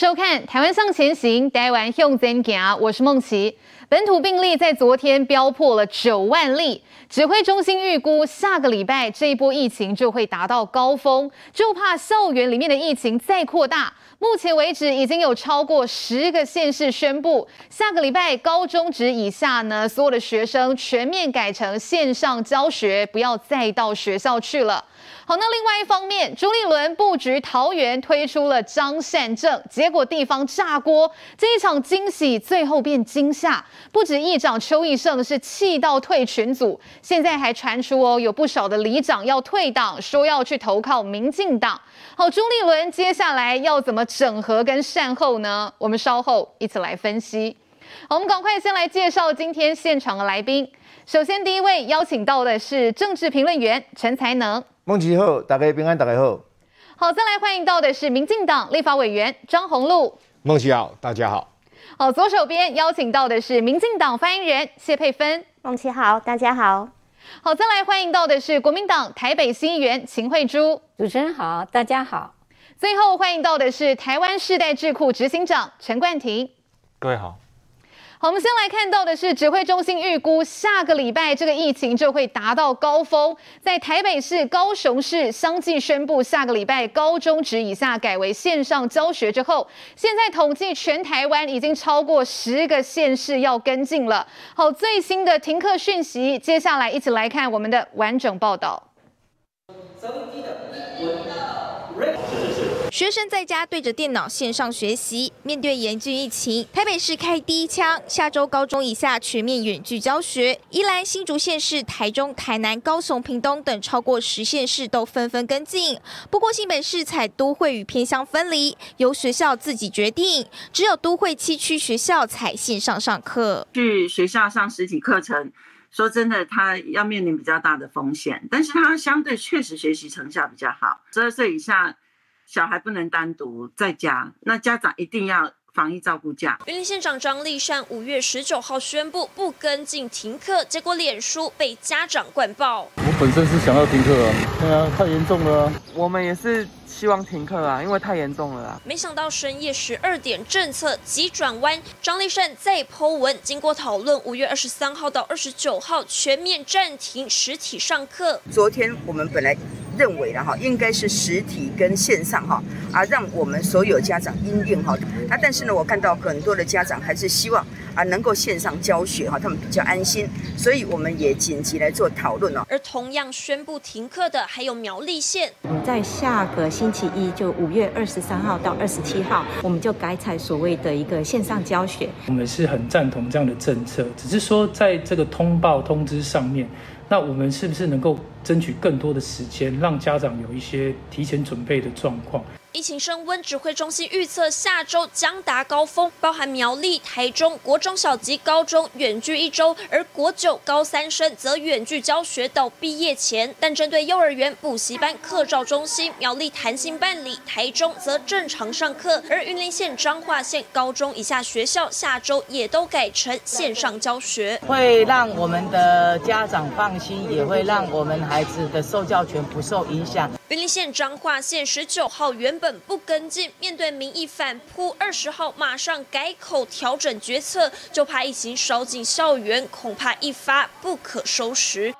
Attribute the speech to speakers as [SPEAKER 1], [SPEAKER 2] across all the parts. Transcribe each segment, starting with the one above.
[SPEAKER 1] 收看《台湾向前行》，台湾向前行，我是梦琪。本土病例在昨天飙破了九万例，指挥中心预估下个礼拜这一波疫情就会达到高峰，就怕校园里面的疫情再扩大。目前为止，已经有超过十个县市宣布，下个礼拜高中职以下呢，所有的学生全面改成线上教学，不要再到学校去了。好，那另外一方面，朱立伦布局桃园推出了张善政，结果地方炸锅，这一场惊喜最后变惊吓，不止议长邱奕胜是气到退群组，现在还传出哦，有不少的里长要退党，说要去投靠民进党。好，朱立伦接下来要怎么整合跟善后呢？我们稍后一起来分析。好，我们赶快先来介绍今天现场的来宾。首先，第一位邀请到的是政治评论员陈才能。
[SPEAKER 2] 孟琪好，大家平安，大家好。
[SPEAKER 1] 好，再来欢迎到的是民进党立法委员张宏禄。
[SPEAKER 3] 孟琪好，大家好。
[SPEAKER 1] 好，左手边邀请到的是民进党发言人谢佩芬。
[SPEAKER 4] 孟琪好，大家好。
[SPEAKER 1] 好，再来欢迎到的是国民党台北新议员秦惠珠。
[SPEAKER 5] 主持人好，大家好。
[SPEAKER 1] 最后欢迎到的是台湾世代智库执行长陈冠廷。
[SPEAKER 6] 各位好。
[SPEAKER 1] 好，我们先来看到的是指挥中心预估下个礼拜这个疫情就会达到高峰，在台北市、高雄市相继宣布下个礼拜高中职以下改为线上教学之后，现在统计全台湾已经超过十个县市要跟进了。好，最新的停课讯息，接下来一起来看我们的完整报道。
[SPEAKER 7] 学生在家对着电脑线上学习，面对严峻疫情，台北市开第一枪，下周高中以下全面远距教学。宜兰、新竹县市、台中、台南、高雄、屏东等超过十县市都纷纷跟进。不过新北市采都会与偏乡分离，由学校自己决定，只有都会七区学校采线上上课。
[SPEAKER 8] 去学校上实体课程，说真的，他要面临比较大的风险，但是他相对确实学习成效比较好。十二岁以下。小孩不能单独在家，那家长一定要防疫照顾假。
[SPEAKER 7] 云林县长张立善五月十九号宣布不跟进停课，结果脸书被家长灌爆。
[SPEAKER 9] 我本身是想要停课啊，对啊，太严重了啊。
[SPEAKER 10] 我们也是希望停课啊，因为太严重了啊。
[SPEAKER 7] 没想到深夜十二点政策急转弯，张丽善再 po 文，经过讨论，五月二十三号到二十九号全面暂停实体上课。
[SPEAKER 11] 昨天我们本来。认为的哈，应该是实体跟线上哈，啊，让我们所有家长因应哈，啊，但是呢，我看到很多的家长还是希望啊，能够线上教学哈，他们比较安心，所以我们也紧急来做讨论哦。
[SPEAKER 7] 而同样宣布停课的还有苗栗县，
[SPEAKER 5] 在下个星期一，就五月二十三号到二十七号，我们就改采所谓的一个线上教学。
[SPEAKER 9] 我们是很赞同这样的政策，只是说在这个通报通知上面。那我们是不是能够争取更多的时间，让家长有一些提前准备的状况？
[SPEAKER 7] 疫情升温，指挥中心预测下周将达高峰，包含苗栗、台中国中小及高中远距一周，而国九高三生则远距教学到毕业前。但针对幼儿园、补习班、课照中心，苗栗弹性办理，台中则正常上课。而云林县彰化县高中以下学校下周也都改成线上教学，
[SPEAKER 10] 会让我们的家长放心，也会让我们孩子的受教权不受影响。
[SPEAKER 7] 云林县彰化县十九号原本不跟进，面对民意反扑，二十号马上改口调整决策，就怕疫情烧进校园，恐怕一发不可收拾。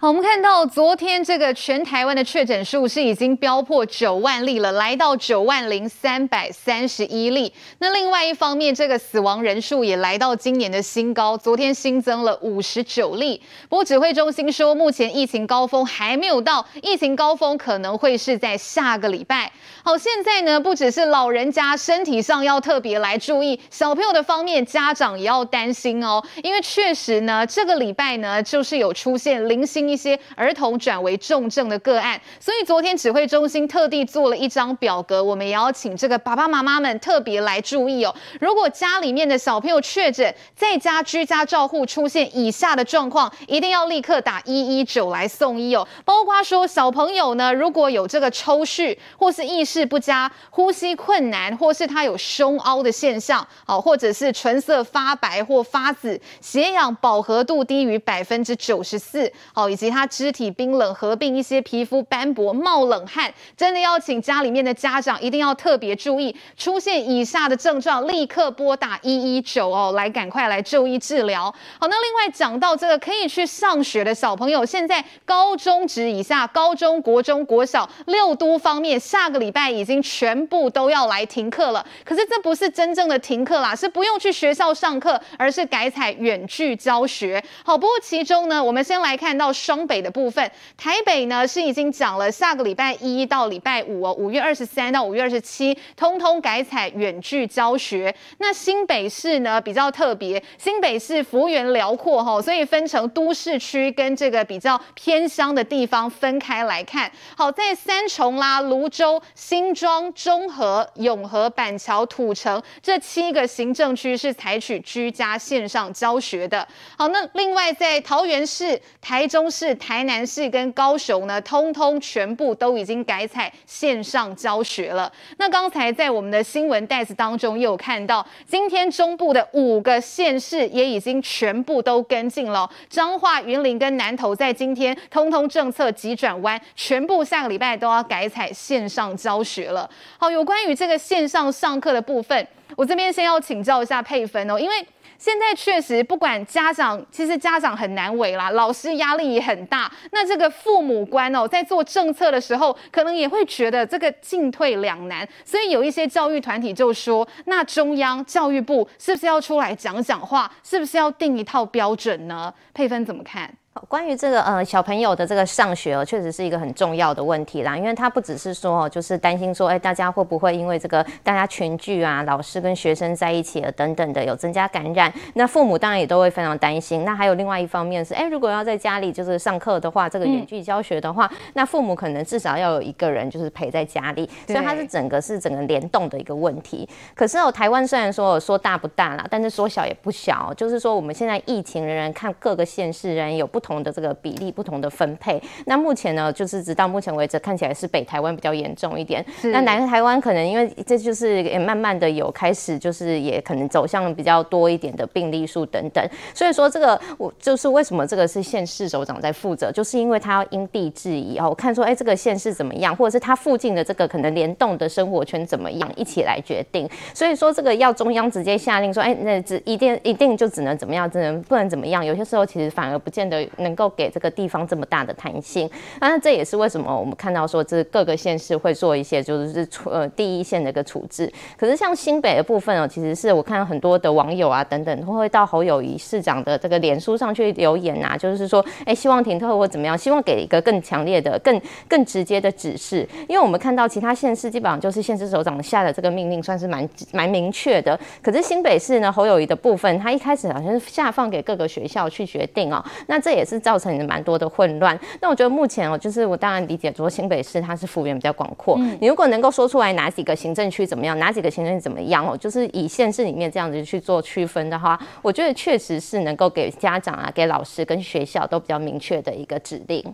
[SPEAKER 1] 好，我们看到昨天这个全台湾的确诊数是已经飙破九万例了，来到九万零三百三十一例。那另外一方面，这个死亡人数也来到今年的新高，昨天新增了五十九例。不过指挥中心说，目前疫情高峰还没有到，疫情高峰可能会是在下个礼拜。好，现在呢，不只是老人家身体上要特别来注意，小朋友的方面，家长也要担心哦，因为确实呢，这个礼拜呢，就是有出现零星。一些儿童转为重症的个案，所以昨天指挥中心特地做了一张表格，我们也要请这个爸爸妈妈们特别来注意哦。如果家里面的小朋友确诊，在家居家照护出现以下的状况，一定要立刻打一一九来送医哦。包括说小朋友呢，如果有这个抽搐，或是意识不佳、呼吸困难，或是他有胸凹的现象，好，或者是唇色发白或发紫，血氧饱和度低于百分之九十四，好。及他肢体冰冷，合并一些皮肤斑驳、冒冷汗，真的要请家里面的家长一定要特别注意，出现以下的症状，立刻拨打一一九哦，来赶快来就医治疗。好，那另外讲到这个可以去上学的小朋友，现在高中职以下、高中国中国小六都方面，下个礼拜已经全部都要来停课了。可是这不是真正的停课啦，是不用去学校上课，而是改采远距教学。好，不过其中呢，我们先来看到双北的部分，台北呢是已经讲了，下个礼拜一到礼拜五哦，五月二十三到五月二十七，通通改采远距教学。那新北市呢比较特别，新北市幅员辽阔哈，所以分成都市区跟这个比较偏乡的地方分开来看。好，在三重啦、芦洲、新庄、中和、永和、板桥、土城这七个行政区是采取居家线上教学的。好，那另外在桃园市、台中市、是台南市跟高雄呢，通通全部都已经改采线上教学了。那刚才在我们的新闻袋子当中也有看到，今天中部的五个县市也已经全部都跟进了。彰化、云林跟南投在今天通通政策急转弯，全部下个礼拜都要改采线上教学了。好，有关于这个线上上课的部分，我这边先要请教一下佩芬哦，因为。现在确实，不管家长，其实家长很难为啦，老师压力也很大。那这个父母官哦，在做政策的时候，可能也会觉得这个进退两难。所以有一些教育团体就说，那中央教育部是不是要出来讲讲话？是不是要定一套标准呢？佩芬怎么看？
[SPEAKER 3] 关于这个呃小朋友的这个上学哦，确实是一个很重要的问题啦。因为他不只是说哦，就是担心说，哎，大家会不会因为这个大家群聚啊，老师跟学生在一起啊等等的有增加感染？那父母当然也都会非常担心。那还有另外一方面是，哎，如果要在家里就是上课的话，这个远距教学的话，嗯、那父母可能至少要有一个人就是陪在家里，所以它是整个是整个联动的一个问题。可是哦，台湾虽然说说大不大啦，但是说小也不小，就是说我们现在疫情仍然看各个县市仍然有不同的这个比例不同的分配，那目前呢，就是直到目前为止看起来是北台湾比较严重一点。那南台湾可能因为这就是也慢慢的有开始，就是也可能走向比较多一点的病例数等等。所以说这个我就是为什么这个是县市首长在负责，就是因为他要因地制宜哦，我看说哎这个县市怎么样，或者是他附近的这个可能联动的生活圈怎么样，一起来决定。所以说这个要中央直接下令说，哎那只一定一定就只能怎么样，只能不能怎么样。有些时候其实反而不见得能够。给这个地方这么大的弹性，那这也是为什么我们看到说，这各个县市会做一些就是处呃第一线的一个处置。可是像新北的部分哦，其实是我看到很多的网友啊等等，都会到侯友谊市长的这个脸书上去留言啊，就是说，哎，希望停课或怎么样，希望给一个更强烈的、更更直接的指示。因为我们看到其他县市基本上就是县市首长下的这个命令，算是蛮蛮明确的。可是新北市呢，侯友谊的部分，他一开始好像是下放给各个学校去决定哦，那这也是造成。蛮多的混乱，那我觉得目前哦，就是我当然理解说新北市它是幅员比较广阔，嗯，你如果能够说出来哪几个行政区怎么样，哪几个行政区怎么样哦，就是以县市里面这样子去做区分的话，我觉得确实是能够给家长啊、给老师跟学校都比较明确的一个指令。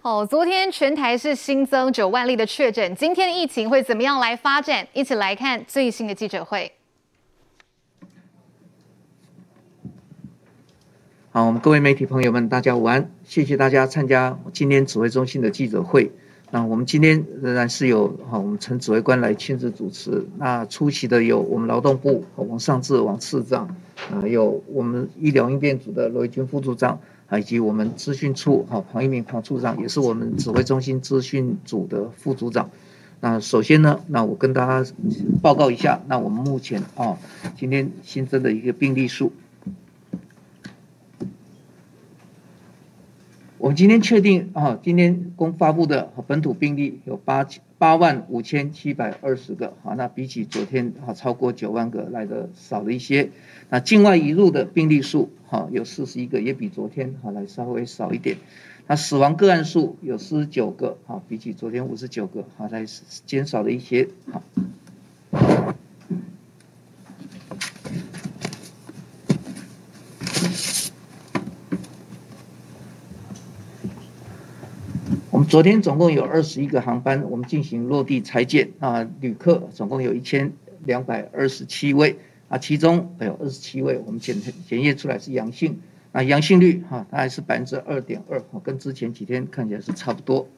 [SPEAKER 1] 哦，昨天全台是新增九万例的确诊，今天的疫情会怎么样来发展？一起来看最新的记者会。
[SPEAKER 4] 好，我们各位媒体朋友们，大家午安！谢谢大家参加今天指挥中心的记者会。那我们今天仍然是由哈我们陈指挥官来亲自主持。那出席的有我们劳动部王尚志王次长，啊，有我们医疗应变组的罗一军副组长啊，以及我们资讯处哈黄一鸣黄处长，也是我们指挥中心资讯组的副组长。那首先呢，那我跟大家报告一下，那我们目前啊今天新增的一个病例数。我们今天确定啊，今天公发布的本土病例有八八万五千七百二十个，好，那比起昨天啊超过九万个来的少了一些。那境外移入的病例数哈有四十一个，也比昨天好来稍微少一点。那死亡个案数有四十九个，好，比起昨天五十九个好来减少了一些，好。昨天总共有二十一个航班，我们进行落地采检啊，旅客总共有一千两百二十七位啊，其中有二十七位我们检检验出来是阳性，啊阳性率哈，大概是百分之二点二，跟之前几天看起来是差不多。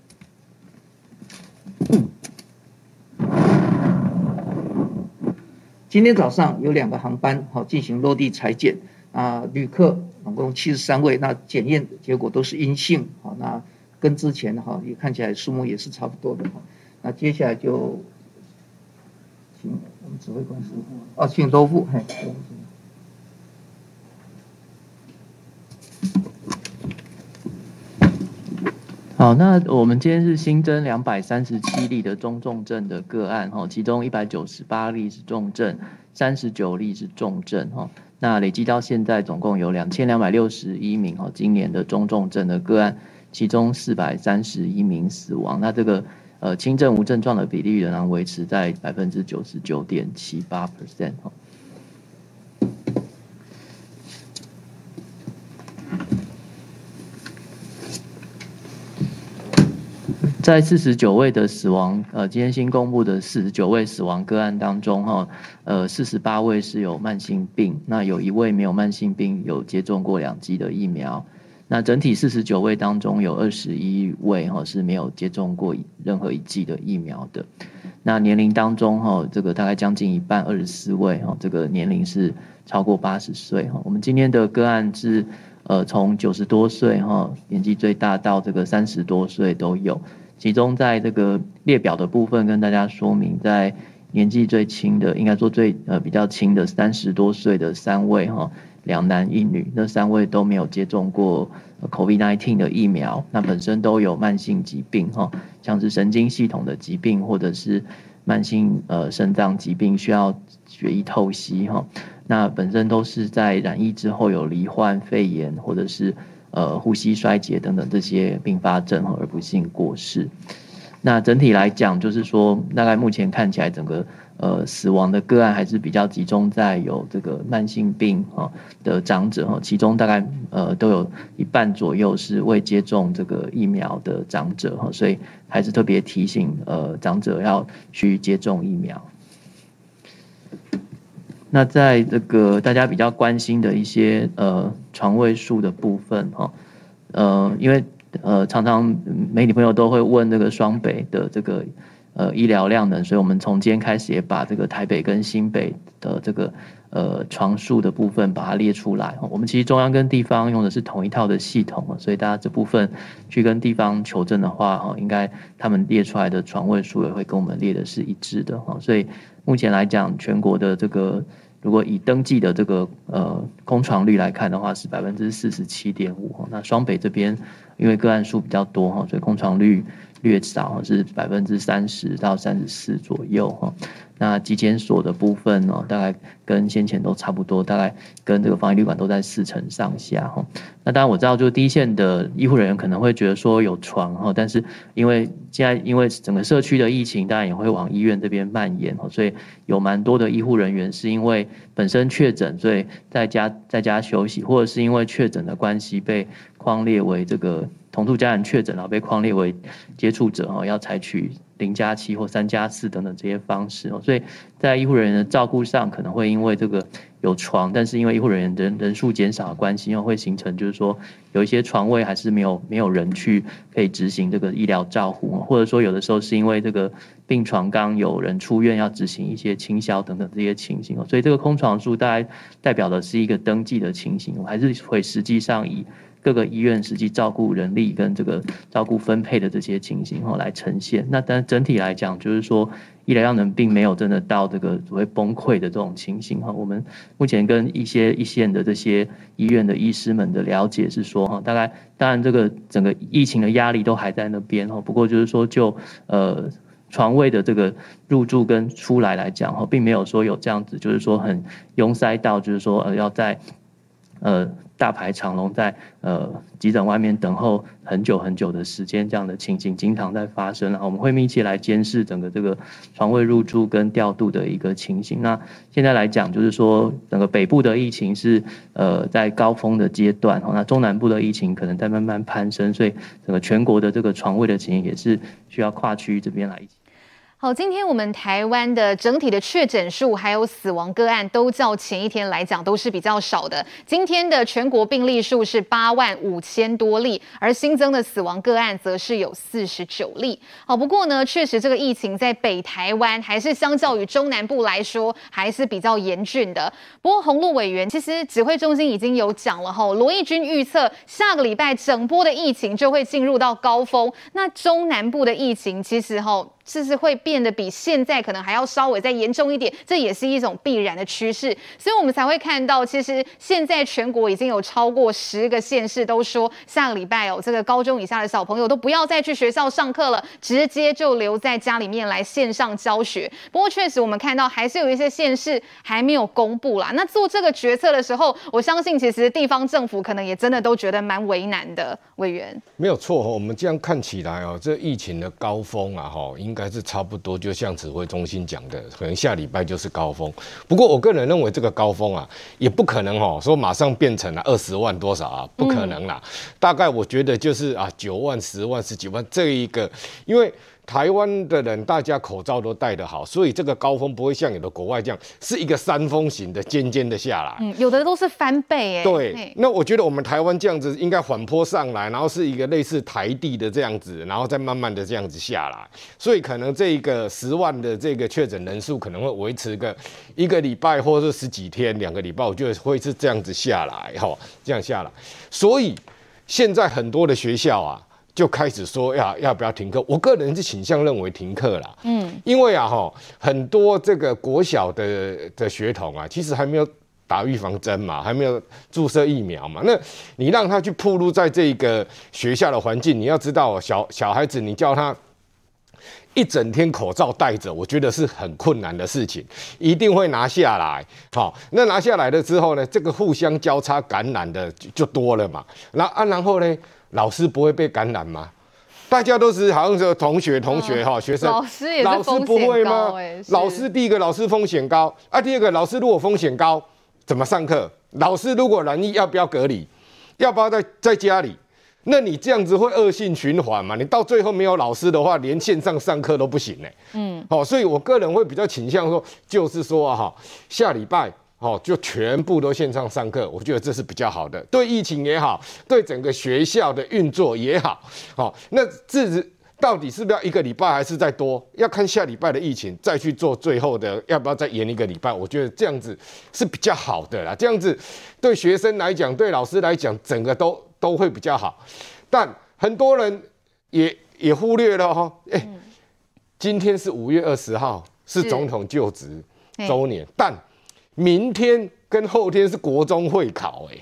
[SPEAKER 4] 今天早上有两个航班好进行落地采检啊，旅客总共七十三位，那检验结果都是阴性，好，那跟之前哈也看起来数目也是差不多的哈。那接下来就请我们指挥官师傅啊，请多副。
[SPEAKER 6] 好，那我们今天是新增两百三十七例的中重症的个案哈，其中一百九十八例是重症，三十九例是重症哈。那累计到现在总共有两千两百六十一名哈，今年的中重症的个案，其中四百三十一名死亡。那这个呃轻症无症状的比例仍然维持在百分之九十九点七八 percent。在四十九位的死亡，呃，今天新公布的四十九位死亡个案当中，哈，呃，四十八位是有慢性病，那有一位没有慢性病，有接种过两剂的疫苗。那整体四十九位当中，有二十一位哈是没有接种过任何一剂的疫苗的。那年龄当中，哈，这个大概将近一半，二十四位哈，这个年龄是超过八十岁哈。我们今天的个案是，呃，从九十多岁哈，年纪最大到这个三十多岁都有。其中在这个列表的部分跟大家说明，在年纪最轻的，应该说最呃比较轻的三十多岁的三位哈，两男一女，那三位都没有接种过 COVID-19 的疫苗，那本身都有慢性疾病哈，像是神经系统的疾病或者是慢性呃肾脏疾病需要血液透析哈，那本身都是在染疫之后有罹患肺炎或者是。呃，呼吸衰竭等等这些并发症而不幸过世。那整体来讲，就是说，大概目前看起来，整个呃死亡的个案还是比较集中在有这个慢性病哈的长者哈，其中大概呃都有一半左右是未接种这个疫苗的长者哈，所以还是特别提醒呃长者要去接种疫苗。那在这个大家比较关心的一些呃床位数的部分哈，呃，因为呃常常媒体朋友都会问这个双北的这个呃医疗量能，所以我们从今天开始也把这个台北跟新北的这个呃床数的部分把它列出来。我们其实中央跟地方用的是同一套的系统，所以大家这部分去跟地方求证的话哈，应该他们列出来的床位数也会跟我们列的是一致的哈。所以目前来讲，全国的这个。如果以登记的这个呃空床率来看的话，是百分之四十七点五。那双北这边因为个案数比较多哈，所以空床率略少，是百分之三十到三十四左右哈。那疾检所的部分呢，大概跟先前都差不多，大概跟这个防疫旅馆都在四成上下哈。那当然我知道，就第一线的医护人员可能会觉得说有床哈，但是因为现在因为整个社区的疫情，当然也会往医院这边蔓延哈，所以有蛮多的医护人员是因为本身确诊，所以在家在家休息，或者是因为确诊的关系被框列为这个同住家人确诊，然后被框列为接触者哈，要采取。零加七或三加四等等这些方式哦，所以在医护人员的照顾上，可能会因为这个有床，但是因为医护人员人人数减少的关系，又会形成就是说有一些床位还是没有没有人去可以执行这个医疗照护，或者说有的时候是因为这个病床刚有人出院要执行一些清消等等这些情形哦，所以这个空床数大概代表的是一个登记的情形，我还是会实际上以。各个医院实际照顾人力跟这个照顾分配的这些情形哈来呈现，那但整体来讲，就是说医疗量能并没有真的到这个所谓崩溃的这种情形哈。我们目前跟一些一线的这些医院的医师们的了解是说哈，大概当然这个整个疫情的压力都还在那边哈，不过就是说就呃床位的这个入住跟出来来讲哈，并没有说有这样子，就是说很拥塞到就是说呃要在呃。大排长龙在呃急诊外面等候很久很久的时间，这样的情形经常在发生。然后我们会密切来监视整个这个床位入住跟调度的一个情形。那现在来讲，就是说整个北部的疫情是呃在高峰的阶段，那中南部的疫情可能在慢慢攀升，所以整个全国的这个床位的情形也是需要跨区这边来一起。
[SPEAKER 1] 好，今天我们台湾的整体的确诊数还有死亡个案都较前一天来讲都是比较少的。今天的全国病例数是八万五千多例，而新增的死亡个案则是有四十九例。好，不过呢，确实这个疫情在北台湾还是相较于中南部来说还是比较严峻的。不过洪路委员其实指挥中心已经有讲了哈，罗毅军预测下个礼拜整波的疫情就会进入到高峰。那中南部的疫情其实哈。是是会变得比现在可能还要稍微再严重一点，这也是一种必然的趋势，所以我们才会看到，其实现在全国已经有超过十个县市都说，下个礼拜哦，这个高中以下的小朋友都不要再去学校上课了，直接就留在家里面来线上教学。不过确实我们看到还是有一些县市还没有公布啦。那做这个决策的时候，我相信其实地方政府可能也真的都觉得蛮为难的。委员
[SPEAKER 12] 没有错，我们这样看起来哦，这疫情的高峰啊，哈，应该是差不多，就像指挥中心讲的，可能下礼拜就是高峰。不过我个人认为，这个高峰啊，也不可能哦，说马上变成了二十万多少啊，不可能啦。大概我觉得就是啊，九万、十万、十几万这一个，因为。台湾的人，大家口罩都戴得好，所以这个高峰不会像有的国外这样，是一个山峰型的尖尖的下来。
[SPEAKER 1] 嗯，有的都是翻倍哎。
[SPEAKER 12] 对，那我觉得我们台湾这样子应该缓坡上来，然后是一个类似台地的这样子，然后再慢慢的这样子下来。所以可能这一个十万的这个确诊人数可能会维持个一个礼拜或者是十几天、两个礼拜，我觉得会是这样子下来，哈，这样下来。所以现在很多的学校啊。就开始说要要不要停课？我个人是倾向认为停课啦。嗯，因为啊哈，很多这个国小的的学童啊，其实还没有打预防针嘛，还没有注射疫苗嘛。那你让他去暴露在这个学校的环境，你要知道，小小孩子你叫他一整天口罩戴着，我觉得是很困难的事情，一定会拿下来。好，那拿下来了之后呢，这个互相交叉感染的就就多了嘛。那啊，然后呢？老师不会被感染吗？大家都是好像是同学同学哈，学生。
[SPEAKER 1] 老师。老师不会吗？
[SPEAKER 12] 老师第一个老师风险高啊，第二个老师如果风险高，怎么上课？老师如果染疫，要不要隔离？要不要在在家里？那你这样子会恶性循环嘛？你到最后没有老师的话，连线上上课都不行呢。嗯，好，所以我个人会比较倾向说，就是说啊哈，下礼拜。哦，就全部都线上上课，我觉得这是比较好的，对疫情也好，对整个学校的运作也好。好，那日子到底是不是要一个礼拜，还是再多？要看下礼拜的疫情，再去做最后的，要不要再延一个礼拜？我觉得这样子是比较好的啦，这样子对学生来讲，对老师来讲，整个都都会比较好。但很多人也也忽略了哈，哎，今天是五月二十号，是总统就职周年，但。明天跟后天是国中会考，哎，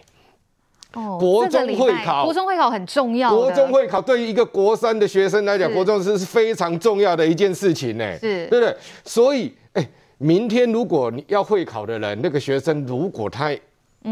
[SPEAKER 12] 哦，国中会考，
[SPEAKER 1] 国中会考很重要。
[SPEAKER 12] 国中会考对于一个国三的学生来讲，国中是是非常重要的一件事情，呢，是，对不对？所以，哎，明天如果你要会考的人，那个学生如果他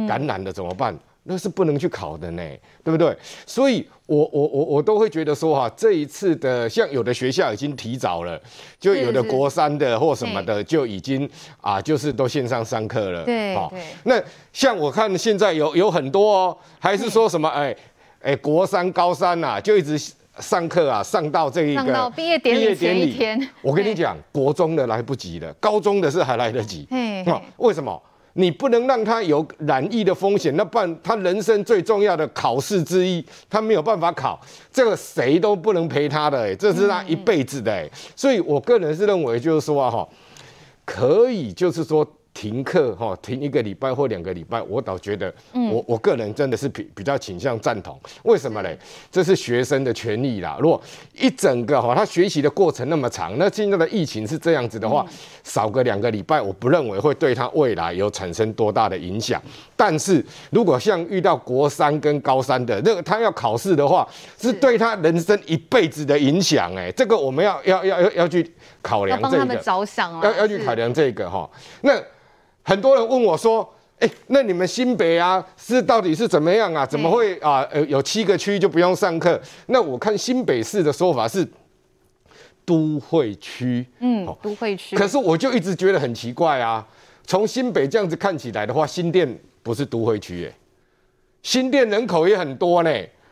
[SPEAKER 12] 感染了怎么办？那是不能去考的呢，对不对？所以我，我我我我都会觉得说哈，这一次的像有的学校已经提早了，就有的国三的或什么的就已经啊，就是都线上上课了。对，好，那像我看现在有有很多哦，还是说什么哎哎国三高三呐，就一直上课啊，上到这一个毕
[SPEAKER 1] 业典礼前一天。
[SPEAKER 12] 我跟你讲，国中的来不及了，高中的是还来得及。嗯，为什么？你不能让他有染疫的风险，那办他人生最重要的考试之一，他没有办法考，这个谁都不能陪他的，欸，这是他一辈子的，欸，所以我个人是认为，就是说哈，可以，就是说。停课哈，停一个礼拜或两个礼拜，我倒觉得我，我、个人真的是比比较倾向赞同。为什么嘞？这是学生的权利啦。如果一整个哈，他学习的过程那么长，那现在的疫情是这样子的话，嗯、少个两个礼拜，我不认为会对他未来有产生多大的影响。但是如果像遇到国三跟高三的那个，他要考试的话，是对他人生一辈子的影响。哎，这个我们要要要要要去考量这个，
[SPEAKER 1] 要帮他们着想啊，
[SPEAKER 12] 要要去考量这个哈。那。很多人问我说：“哎，那你们新北啊，是到底是怎么样啊？怎么会啊？呃，有七个区就不用上课？那我看新北市的说法是都会区，
[SPEAKER 1] 嗯，都会区。
[SPEAKER 12] 可是我就一直觉得很奇怪啊。从新北这样子看起来的话，新店不是都会区耶，新店人口也很多呢。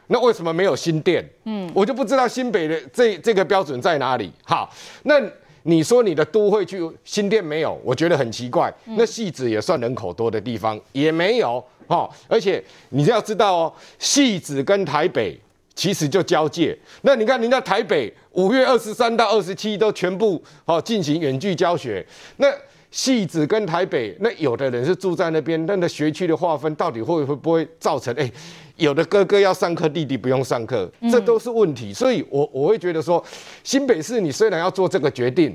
[SPEAKER 12] 那为什么没有新店？嗯，我就不知道新北的这这个标准在哪里。好，那。你说你的都会区新店没有，我觉得很奇怪。那戏子也算人口多的地方，也没有哈。而且你要知道哦，戏子跟台北其实就交界。那你看人家台北五月二十三到二十七都全部哦进行远距教学。那戏子跟台北，那有的人是住在那边，那那学区的划分到底会会不会造成哎？有的哥哥要上课，弟弟不用上课，这都是问题。所以我，我我会觉得说，新北市你虽然要做这个决定，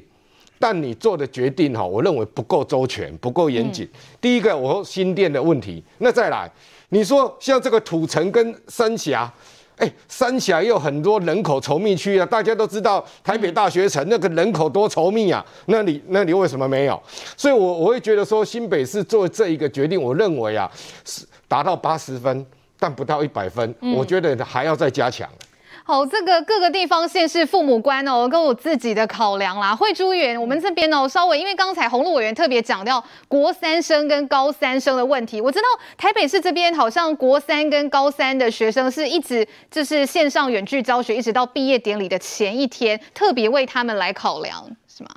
[SPEAKER 12] 但你做的决定哈，我认为不够周全，不够严谨。第一个，我说新店的问题，那再来，你说像这个土城跟三峡，哎，三峡也有很多人口稠密区啊，大家都知道台北大学城那个人口多稠密啊，那你那你为什么没有？所以我我会觉得说，新北市做这一个决定，我认为啊，是达到八十分。但不到一百分，嗯，我觉得还要再加强。
[SPEAKER 1] 好，这个各个地方县市父母官哦，跟我自己的考量啦。惠珠园，我们这边哦，稍微因为刚才鸿鹿委员特别讲到国三生跟高三生的问题，我知道台北市这边好像国三跟高三的学生是一直就是线上远距教学，一直到毕业典礼的前一天，特别为他们来考量。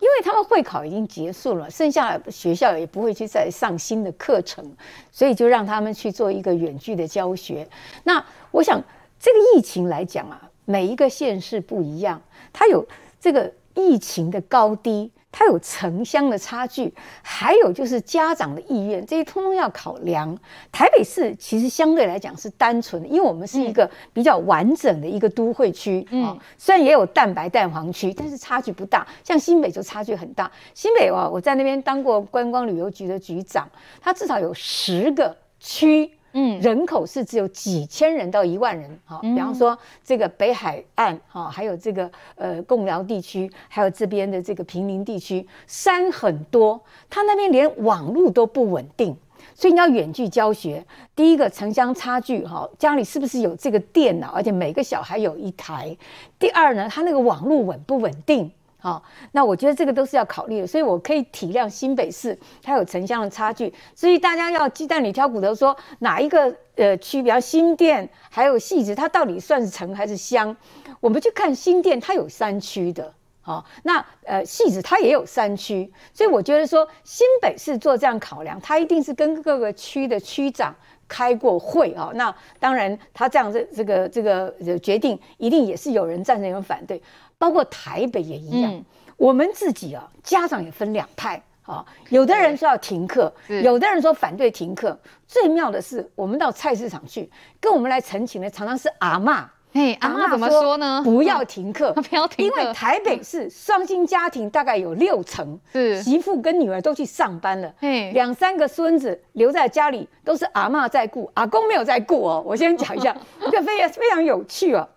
[SPEAKER 13] 因为他们会考已经结束了，剩下的学校也不会去再上新的课程，所以就让他们去做一个远距的教学。那我想，这个疫情来讲啊，每一个县市不一样，它有这个疫情的高低。它有城乡的差距，还有就是家长的意愿，这些通通要考量。台北市其实相对来讲是单纯的，因为我们是一个比较完整的一个都会区啊、嗯哦，虽然也有蛋白蛋黄区，但是差距不大。像新北就差距很大。新北啊，我在那边当过观光旅游局的局长，它至少有十个区。嗯，人口是只有几千人到一万人，哈，比方说这个北海岸，哈，还有这个呃贡寮地区，还有这边的这个平林地区，山很多，它那边连网络都不稳定，所以你要远距教学，第一个城乡差距，哈，家里是不是有这个电脑，而且每个小孩有一台，第二呢，他那个网络稳不稳定？好，那我觉得这个都是要考虑的，所以我可以体谅新北市它有城乡的差距，所以大家要鸡蛋里挑骨头，说哪一个呃区，比方新店还有汐止，它到底算是城还是乡？我们去看新店，它有山区的，好，那呃汐止它也有山区，所以我觉得说新北市做这样考量，它一定是跟各个区的区长开过会啊，那当然他这样这这个这个决定，一定也是有人赞成有人反对。包括台北也一样，嗯、我们自己啊，家长也分两派啊。有的人说要停课，有的人说反对停课。最妙的是，我们到菜市场去，跟我们来陈情的常常是阿嬷。
[SPEAKER 1] 嘿，阿嬷怎么说呢？
[SPEAKER 13] 不要停课，
[SPEAKER 1] 不要停课，
[SPEAKER 13] 因为台北市双薪家庭大概有六成是媳妇跟女儿都去上班了，两三个孙子留在家里都是阿嬷在顾，阿公没有在顾哦。我先讲一下，这个非常非常有趣哦。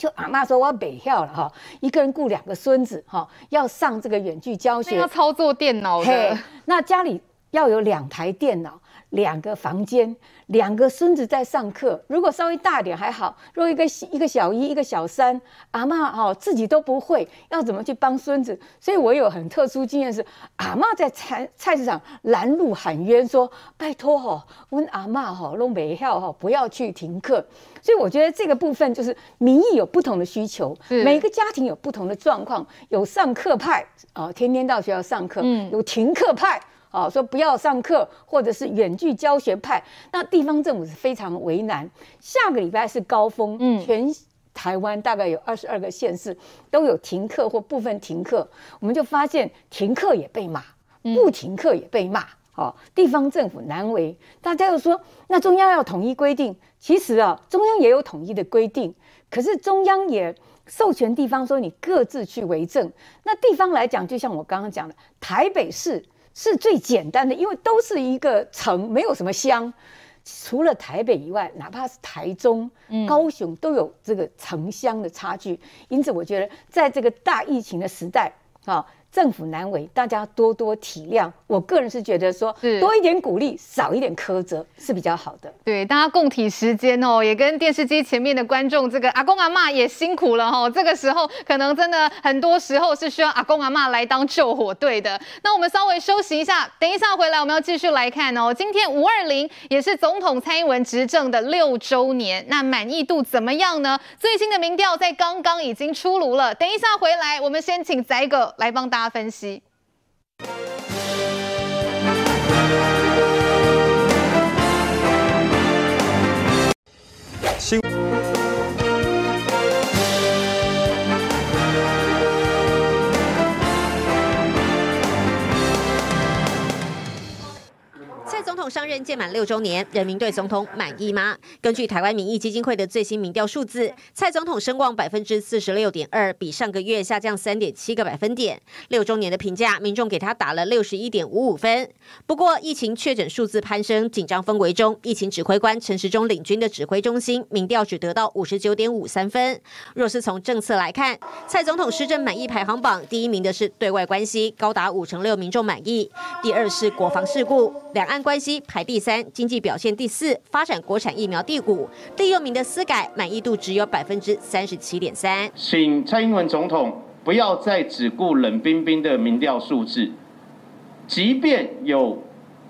[SPEAKER 13] 就阿妈说，我要北漂了哈，一个人雇两个孙子哈，要上这个远距教学，
[SPEAKER 1] 要操作电脑的，
[SPEAKER 13] 那家里要有两台电脑。两个房间，两个孙子在上课。如果稍微大一点还好，如果一个一个小一，一个小三，阿嬷哦自己都不会，要怎么去帮孙子？所以我有很特殊经验是，阿嬷在菜菜市场拦路喊冤说：“拜托哈，问阿嬷哈，弄北票哈，不要去停课。”所以我觉得这个部分就是民意有不同的需求，每个家庭有不同的状况，有上课派啊，天天到学校上课，嗯，有停课派。啊，说不要上课，或者是远距教学派，那地方政府是非常为难。下个礼拜是高峰，嗯，全台湾大概有二十二个县市都有停课或部分停课，我们就发现停课也被骂，不停课也被骂，哦，地方政府难为。大家又说，那中央要统一规定，其实啊，中央也有统一的规定，可是中央也授权地方说你各自去为政。那地方来讲，就像我刚刚讲的，台北市。是最简单的，因为都是一个城，没有什么乡。除了台北以外，哪怕是台中、高雄，都有这个城乡的差距。因此，我觉得在这个大疫情的时代，啊。政府难为，大家多多体谅。我个人是觉得说，多一点鼓励，少一点苛责是比较好的。
[SPEAKER 1] 对，大家共体时间哦，也跟电视机前面的观众，这个阿公阿妈也辛苦了哈。这个时候，可能真的很多时候是需要阿公阿妈来当救火队的。那我们稍微休息一下，等一下回来我们要继续来看哦。今天五二零也是总统蔡英文执政的六周年，那满意度怎么样呢？最新的民调在刚刚已经出炉了。等一下回来，我们先请仔哥来帮大他分析。总统
[SPEAKER 14] 上任届满六周年，人民对总统满意吗？根据台湾民意基金会的最新民调数字，蔡总统声望百分之四十六点二，比上个月下降三点七个百分点。六周年的评价，民众给他打了六十一点五五分。不过，疫情确诊数字攀升，紧张氛围中，疫情指挥官陈时中领军的指挥中心民调只得到五十九点五三分。若是从政策来看，蔡总统施政满意排行榜第一名的是对外关系，高达五成六民众满意；第二是国防事故、两岸关系。排第三，经济表现第四，发展国产疫苗第五，第六名的司改满意度只有百分之三十七点三。
[SPEAKER 15] 请蔡英文总统不要再只顾冷冰冰的民调数字，即便有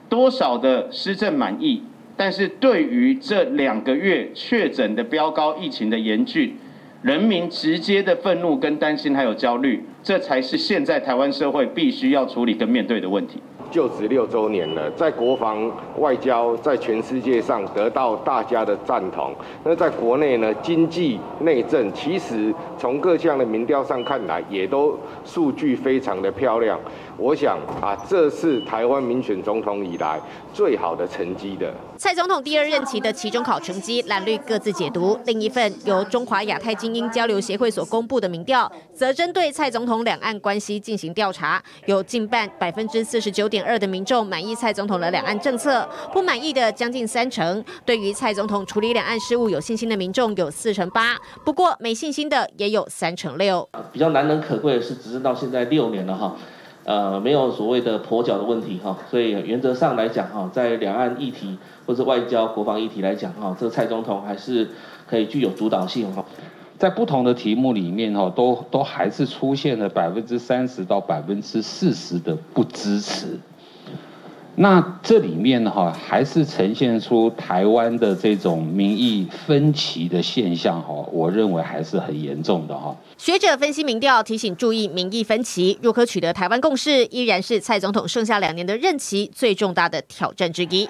[SPEAKER 15] 多少的施政满意，但是对于这两个月确诊的飙高疫情的严峻，人民直接的愤怒跟担心还有焦虑，这才是现在台湾社会必须要处理跟面对的问题。
[SPEAKER 12] 就职六周年了，在国防、外交，在全世界上得到大家的赞同。那在国内呢，经济内政其实从各项的民调上看来，也都数据非常的漂亮。我想啊，这是台湾民选总统以来最好的成绩的。
[SPEAKER 14] 蔡总统第二任期的期中考成绩，蓝绿各自解读。另一份由中华亚太精英交流协会所公布的民调，则针对蔡总统两岸关系进行调查，有近半百分之四十九点。二的民众满意蔡总统的两岸政策，不满意的将近三成。对于蔡总统处理两岸事务有信心的民众有四成八，不过没信心的也有三成六。
[SPEAKER 16] 比较难能可贵的是，执政到现在六年了哈，呃，没有所谓的跛脚的问题哈，所以原则上来讲哈，在两岸议题或者外交、国防议题来讲哈，这个蔡总统还是可以具有主导性哈。
[SPEAKER 17] 在不同的题目里面哈，都都还是出现了百分之三十到百分之四十的不支持。那这里面呢，哈，还是呈现出台湾的这种民意分歧的现象，哈，我认为还是很严重的，哈。
[SPEAKER 14] 学者分析民调，提醒注意民意分歧，若可取得台湾共识，依然是蔡总统剩下两年的任期最重大的挑战之一。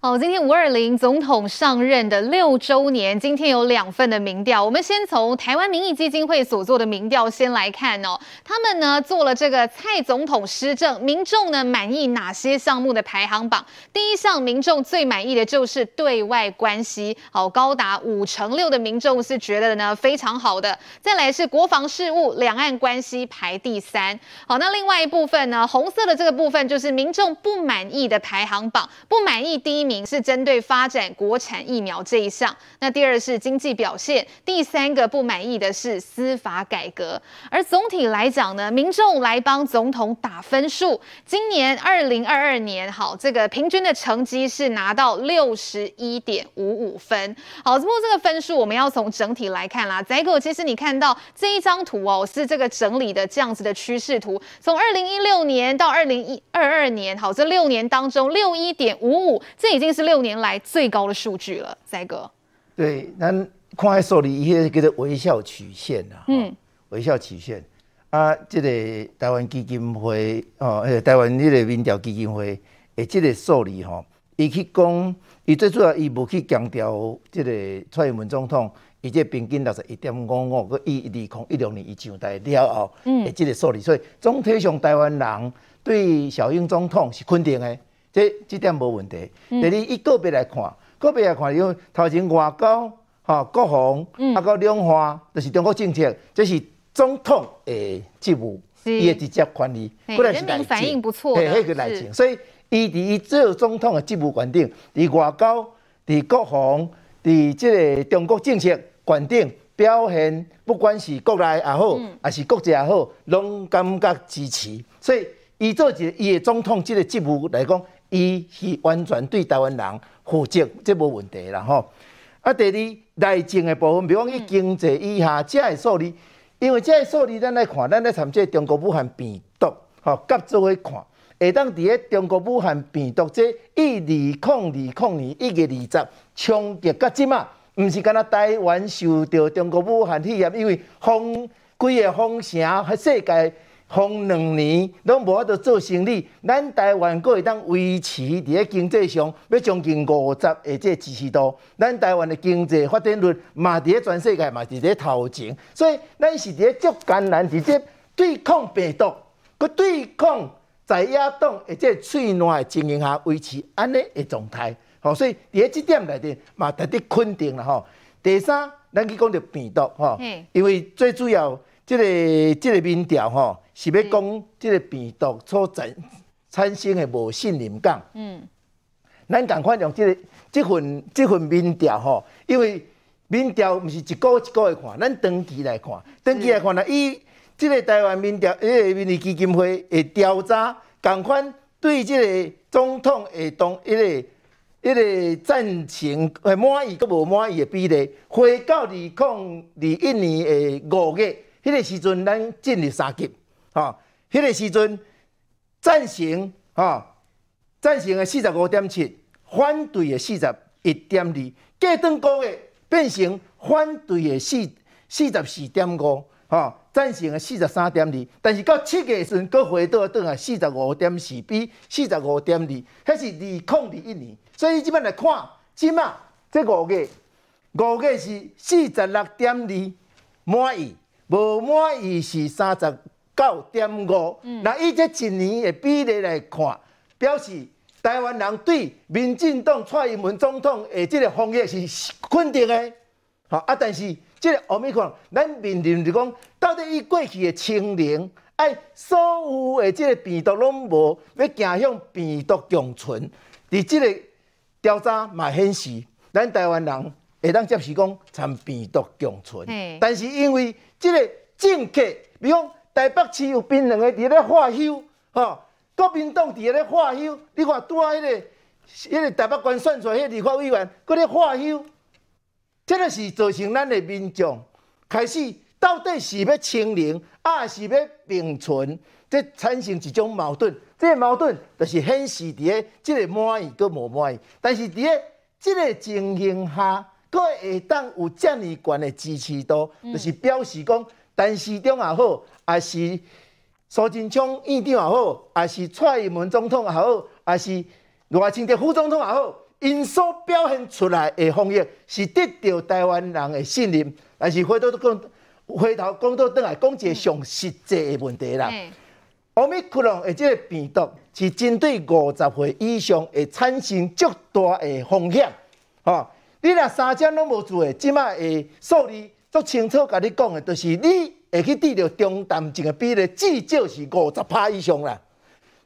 [SPEAKER 1] 好，今天五二零总统上任的六周年，今天有两份的民调，我们先从台湾民意基金会所做的民调先来看哦。他们呢做了这个蔡总统施政，民众呢满意哪些项目的排行榜？第一项民众最满意的就是对外关系，好，高达五成六的民众是觉得呢非常好的。再来是国防事务，两岸关系排第三。好，那另外一部分呢，红色的这个部分就是民众不满意的排行榜，不满意第一是针对发展国产疫苗这一项，那第二是经济表现，第三个不满意的是司法改革。而总体来讲呢，民众来帮总统打分数，今年二零二二年，好，这个平均的成绩是拿到六十一点五五分。好，不过这个分数我们要从整体来看啦。宰哥，其实你看到这一张图哦，是这个整理的这样子的趋势图，从二零一六年到二零一二二年，好，这六年当中六一点五五，这已经是六年来最高的数据了，宰哥。
[SPEAKER 2] 对，咱看下数字，一些叫做微笑曲线啊。嗯，微笑曲线啊，这个台湾基金会哦，台湾那个民调基金会，诶，这个数字吼，伊去讲，伊最主要伊无去强调这个蔡英文总统，伊这平均六十一点五五，个一二零一六年伊上台了后，嗯，诶，这个数字，所以总体上台湾人对小英总统是肯定的。这这点无问题。第二，以个别来看，个别来看，因为头前外交、哈国防、嗯、啊，个两化，就是中国政策，这是总统诶职务，伊诶直接管理。
[SPEAKER 1] 人民反应不错，
[SPEAKER 2] 嘿，迄个来政，所以伊伫伊做总统诶职务管定，伫外交、伫国防、伫即个中国政策管定表现，不管是国内也好，还、嗯、是国际也好，拢感觉支持。所以伊做一个伊诶总统即个职务来讲。伊是完全对台湾人负责，这无问题啦吼。啊，第二内政的部分，比如讲伊经济以下这个数字，因为这个数字咱来看，咱来参这中国武汉病毒，吼，甲做伙看，会当伫咧中国武汉病毒这一二零二零年一月二十冲击到即嘛，毋是干那台湾受到中国武汉肺炎，因为封规个封城，喺世界。封两年拢无法度做生意，咱台湾阁会当维持伫咧经济上要将近五十个这支持度，咱台湾的经济发展率嘛伫咧全世界嘛伫咧头前，所以咱是伫咧足艰难直接对抗病毒，佮对抗在野党诶这喙烂的情形下维持安尼的状态，吼，所以伫咧即点内底嘛值得肯定啦吼。第三，咱去讲着病毒吼，因为最主要。即个即个民调吼，是要讲即个病毒所产产生的无信任感。嗯，咱赶快用这个即份即份民调吼，因为民调毋是一个一个来看，咱长期来看，长期来看呢，伊即个台湾民调，这个民意基金会的调查，赶快对即个总统的当一个一个赞成诶满意佮无满意的比例，回到二零二一年诶五月。迄个时阵，咱进入三级，吼，迄个时阵赞成，吼，赞成的四十五点七，反对的四十一点二，隔顿个月变成反对的四四十四点五，吼，赞成的四十三点二，但是到七月时阵，佫回到倒来四十五点四，比四十五点二，迄是二零二一年，所以即摆来看，即马这五月，五月是四十六点二满意。无满意是三十九点五，那以这一年的比例来看，表示台湾人对民进党蔡英文总统的这个防疫是肯定的。好啊，但是这个奥密克戎，咱面临就讲，到底伊过去的清零，哎，所有的这个病毒拢无要走向病毒共存，伫这个调查嘛显示，咱台湾人会当接受讲参病毒共存，但是因为这个政客，比如讲台北市有槟榔的伫咧化休，吼，国民党伫咧化休，你看拄啊迄个，迄个台北县选出来迄个立法委员，搁咧化休，即个是造成咱的民众开始到底是要清零，还是要并存，这产生一种矛盾。这个矛盾就是显示伫咧即个满意佮无满意，但是伫咧即个情形下。佫会当有遮尔悬的支持度，嗯、就是表示讲，陈市长也好，还是苏贞昌院长也好，还是蔡英文总统也好，还是赖清德副总统也好，因所表现出来的防疫是得到台湾人的信任。但是回头讲，回头讲到倒来讲一个上实际的问题啦。奥密克戎的这个病毒是针对五十岁以上会产生较大的风险，吼。你若三针拢无做诶，即卖诶数字足清楚，甲你讲诶，就是你会去治疗中等症诶比例至少是五十趴以上啦。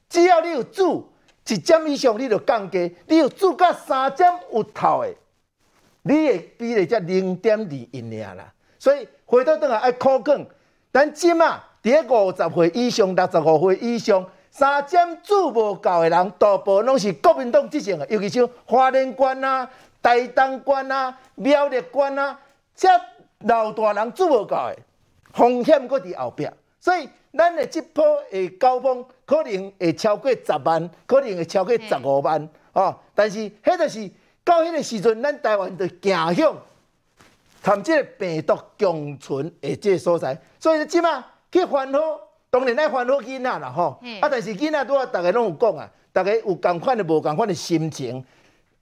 [SPEAKER 2] 只要你有做一针以上，你就降低；你有做甲三针有头的，你的比例才零点二一尔啦。所以回头倒来爱考卷，咱即马伫咧五十岁以上、六十五岁以上，三针做无够的人，大部分拢是国民党执政诶，尤其像花莲县啊。台东县啊、苗栗县啊，这老大人做无够的，风险搁伫后壁，所以咱的即波的高峰可能会超过十万，可能会超过十五万，哦、嗯。但是，迄就是到迄个时阵，咱台湾就行向参即个病毒共存的即个所在，所以即马去烦恼，当然爱烦恼囡仔啦，吼。啊，但是囡仔拄啊，逐个拢有讲啊，逐个有共款的无共款的心情。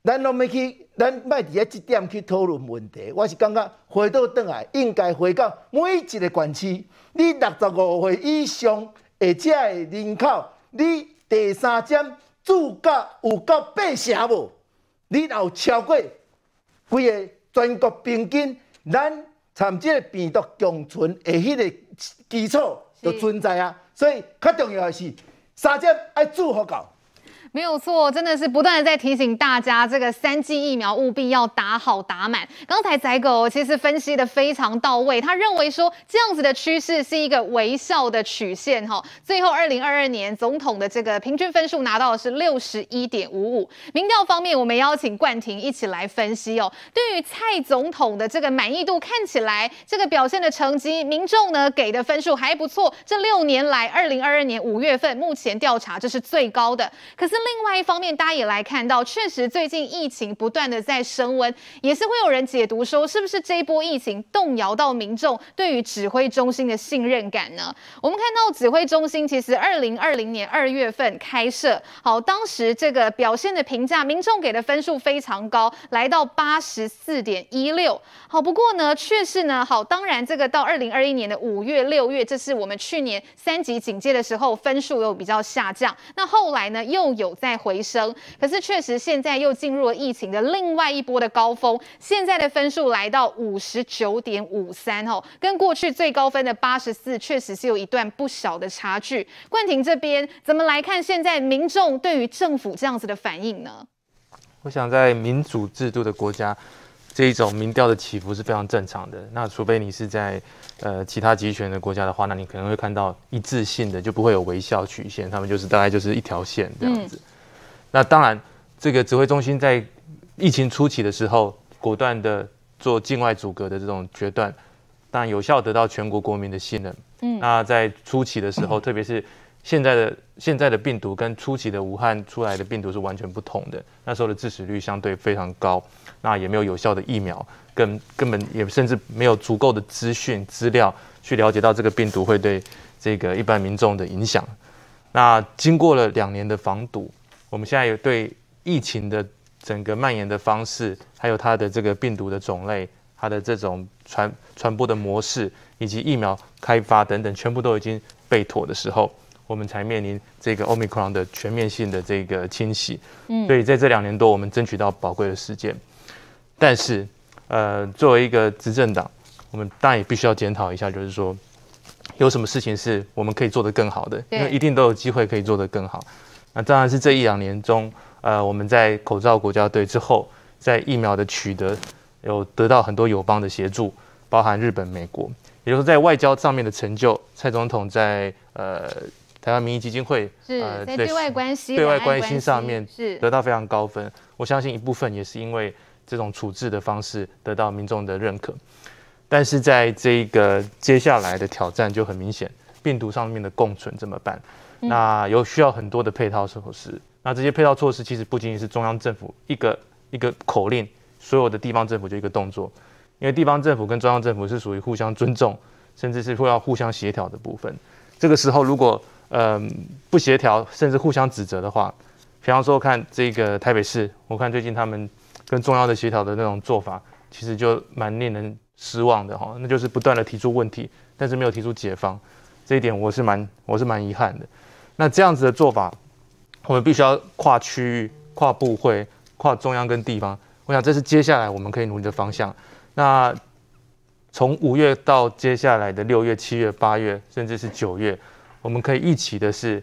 [SPEAKER 2] 咱拢要去，咱卖伫咧即点去讨论问题。我是感觉回到倒来，应该回到每一个县市，你六十五岁以上，而且诶人口，你第三针注甲有到八成无？你若有超过规个全国平均，咱参即个病毒共存诶迄个基础就存在啊。所以较重要诶是三针爱做好够。
[SPEAKER 1] 没有错，真的是不断的在提醒大家，这个三剂疫苗务必要打好打满。刚才仔狗其实分析的非常到位，他认为说这样子的趋势是一个微笑的曲线哈。最后，二零二二年总统的这个平均分数拿到的是六十一点五五。民调方面，我们邀请冠廷一起来分析哦。对于蔡总统的这个满意度，看起来这个表现的成绩，民众呢给的分数还不错。这六年来，二零二二年五月份目前调查这是最高的，可是。另外一方面，大家也来看到，确实最近疫情不断的在升温，也是会有人解读说，是不是这一波疫情动摇到民众对于指挥中心的信任感呢？我们看到指挥中心其实二零二零年二月份开设，好，当时这个表现的评价，民众给的分数非常高，来到八十四点一六。好，不过呢，却是呢，好，当然这个到二零二一年的五月、六月，这是我们去年三级警戒的时候，分数又比较下降。那后来呢，又有在回升。可是确实现在又进入了疫情的另外一波的高峰，现在的分数来到五十九点五三哦，跟过去最高分的八十四，确实是有一段不小的差距。冠廷这边怎么来看现在民众对于政府这样子的反应呢？
[SPEAKER 18] 我想在民主制度的国家。这一种民调的起伏是非常正常的。那除非你是在呃其他集权的国家的话，那你可能会看到一致性的，就不会有微笑曲线，他们就是大概就是一条线这样子。嗯、那当然，这个指挥中心在疫情初期的时候，果断的做境外阻隔的这种决断，当然有效得到全国国民的信任。嗯，那在初期的时候，嗯、特别是现在的现在的病毒跟初期的武汉出来的病毒是完全不同的，那时候的致死率相对非常高。那也没有有效的疫苗，根根本也甚至没有足够的资讯资料去了解到这个病毒会对这个一般民众的影响。那经过了两年的防堵，我们现在有对疫情的整个蔓延的方式，还有它的这个病毒的种类，它的这种传传播的模式，以及疫苗开发等等，全部都已经备妥的时候，我们才面临这个 Omicron 的全面性的这个侵袭。嗯，所以在这两年多，我们争取到宝贵的时间。但是，呃，作为一个执政党，我们当然也必须要检讨一下，就是说，有什么事情是我们可以做得更好的，因为一定都有机会可以做得更好。那当然是这一两年中，呃，我们在口罩国家队之后，在疫苗的取得有得到很多友邦的协助，包含日本、美国，也就是在外交上面的成就，蔡总统在呃台湾民意基金会
[SPEAKER 1] 是呃在对外关系、
[SPEAKER 18] 对外关心上面是得到非常高分。我相信一部分也是因为。这种处置的方式得到民众的认可，但是在这个接下来的挑战就很明显，病毒上面的共存怎么办？那有需要很多的配套措施。那这些配套措施其实不仅仅是中央政府一个一个口令，所有的地方政府就一个动作，因为地方政府跟中央政府是属于互相尊重，甚至是会要互相协调的部分。这个时候如果嗯、呃、不协调，甚至互相指责的话，比方说看这个台北市，我看最近他们。跟中央的协调的那种做法，其实就蛮令人失望的哈。那就是不断的提出问题，但是没有提出解方，这一点我是蛮我是蛮遗憾的。那这样子的做法，我们必须要跨区域、跨部会、跨中央跟地方。我想这是接下来我们可以努力的方向。那从五月到接下来的六月、七月、八月，甚至是九月，我们可以一起的是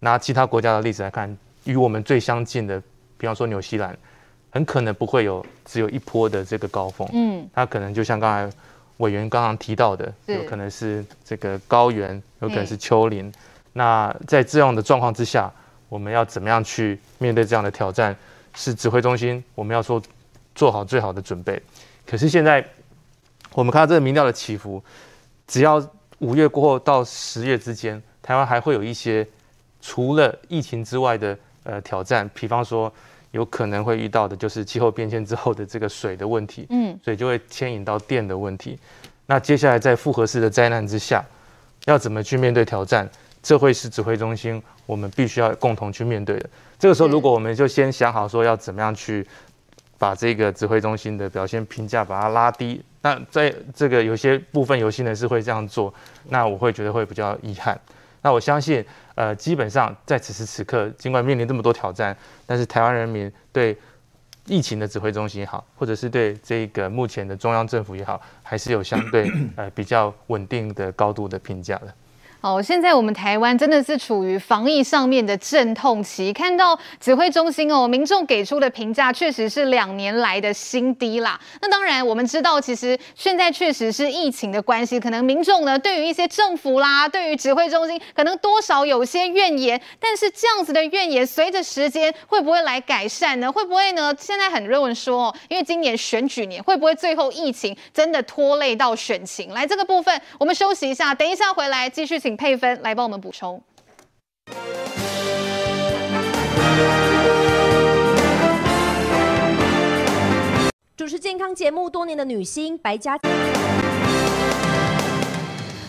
[SPEAKER 18] 拿其他国家的例子来看，与我们最相近的，比方说纽西兰。很可能不会有只有一波的这个高峰，嗯，它可能就像刚才委员刚刚提到的，有可能是这个高原，有可能是丘陵。那在这样的状况之下，我们要怎么样去面对这样的挑战？是指挥中心我们要说做好最好的准备。可是现在我们看到这个民调的起伏，只要五月过后到十月之间，台湾还会有一些除了疫情之外的呃挑战，比方说。有可能会遇到的就是气候变迁之后的这个水的问题，嗯，所以就会牵引到电的问题。那接下来在复合式的灾难之下，要怎么去面对挑战？这会是指挥中心我们必须要共同去面对的。这个时候，如果我们就先想好说要怎么样去把这个指挥中心的表现评价把它拉低，那在这个有些部分有心人是会这样做，那我会觉得会比较遗憾。那我相信，呃，基本上在此时此刻，尽管面临这么多挑战，但是台湾人民对疫情的指挥中心也好，或者是对这个目前的中央政府也好，还是有相对 呃比较稳定的高度的评价的。
[SPEAKER 1] 好，现在我们台湾真的是处于防疫上面的阵痛期，看到指挥中心哦，民众给出的评价确实是两年来的新低啦。那当然，我们知道其实现在确实是疫情的关系，可能民众呢对于一些政府啦，对于指挥中心可能多少有些怨言。但是这样子的怨言，随着时间会不会来改善呢？会不会呢？现在很多人说哦，因为今年选举年，会不会最后疫情真的拖累到选情？来这个部分，我们休息一下，等一下回来继续请。配分来帮我们补充。
[SPEAKER 19] 主持健康节目多年的女星白佳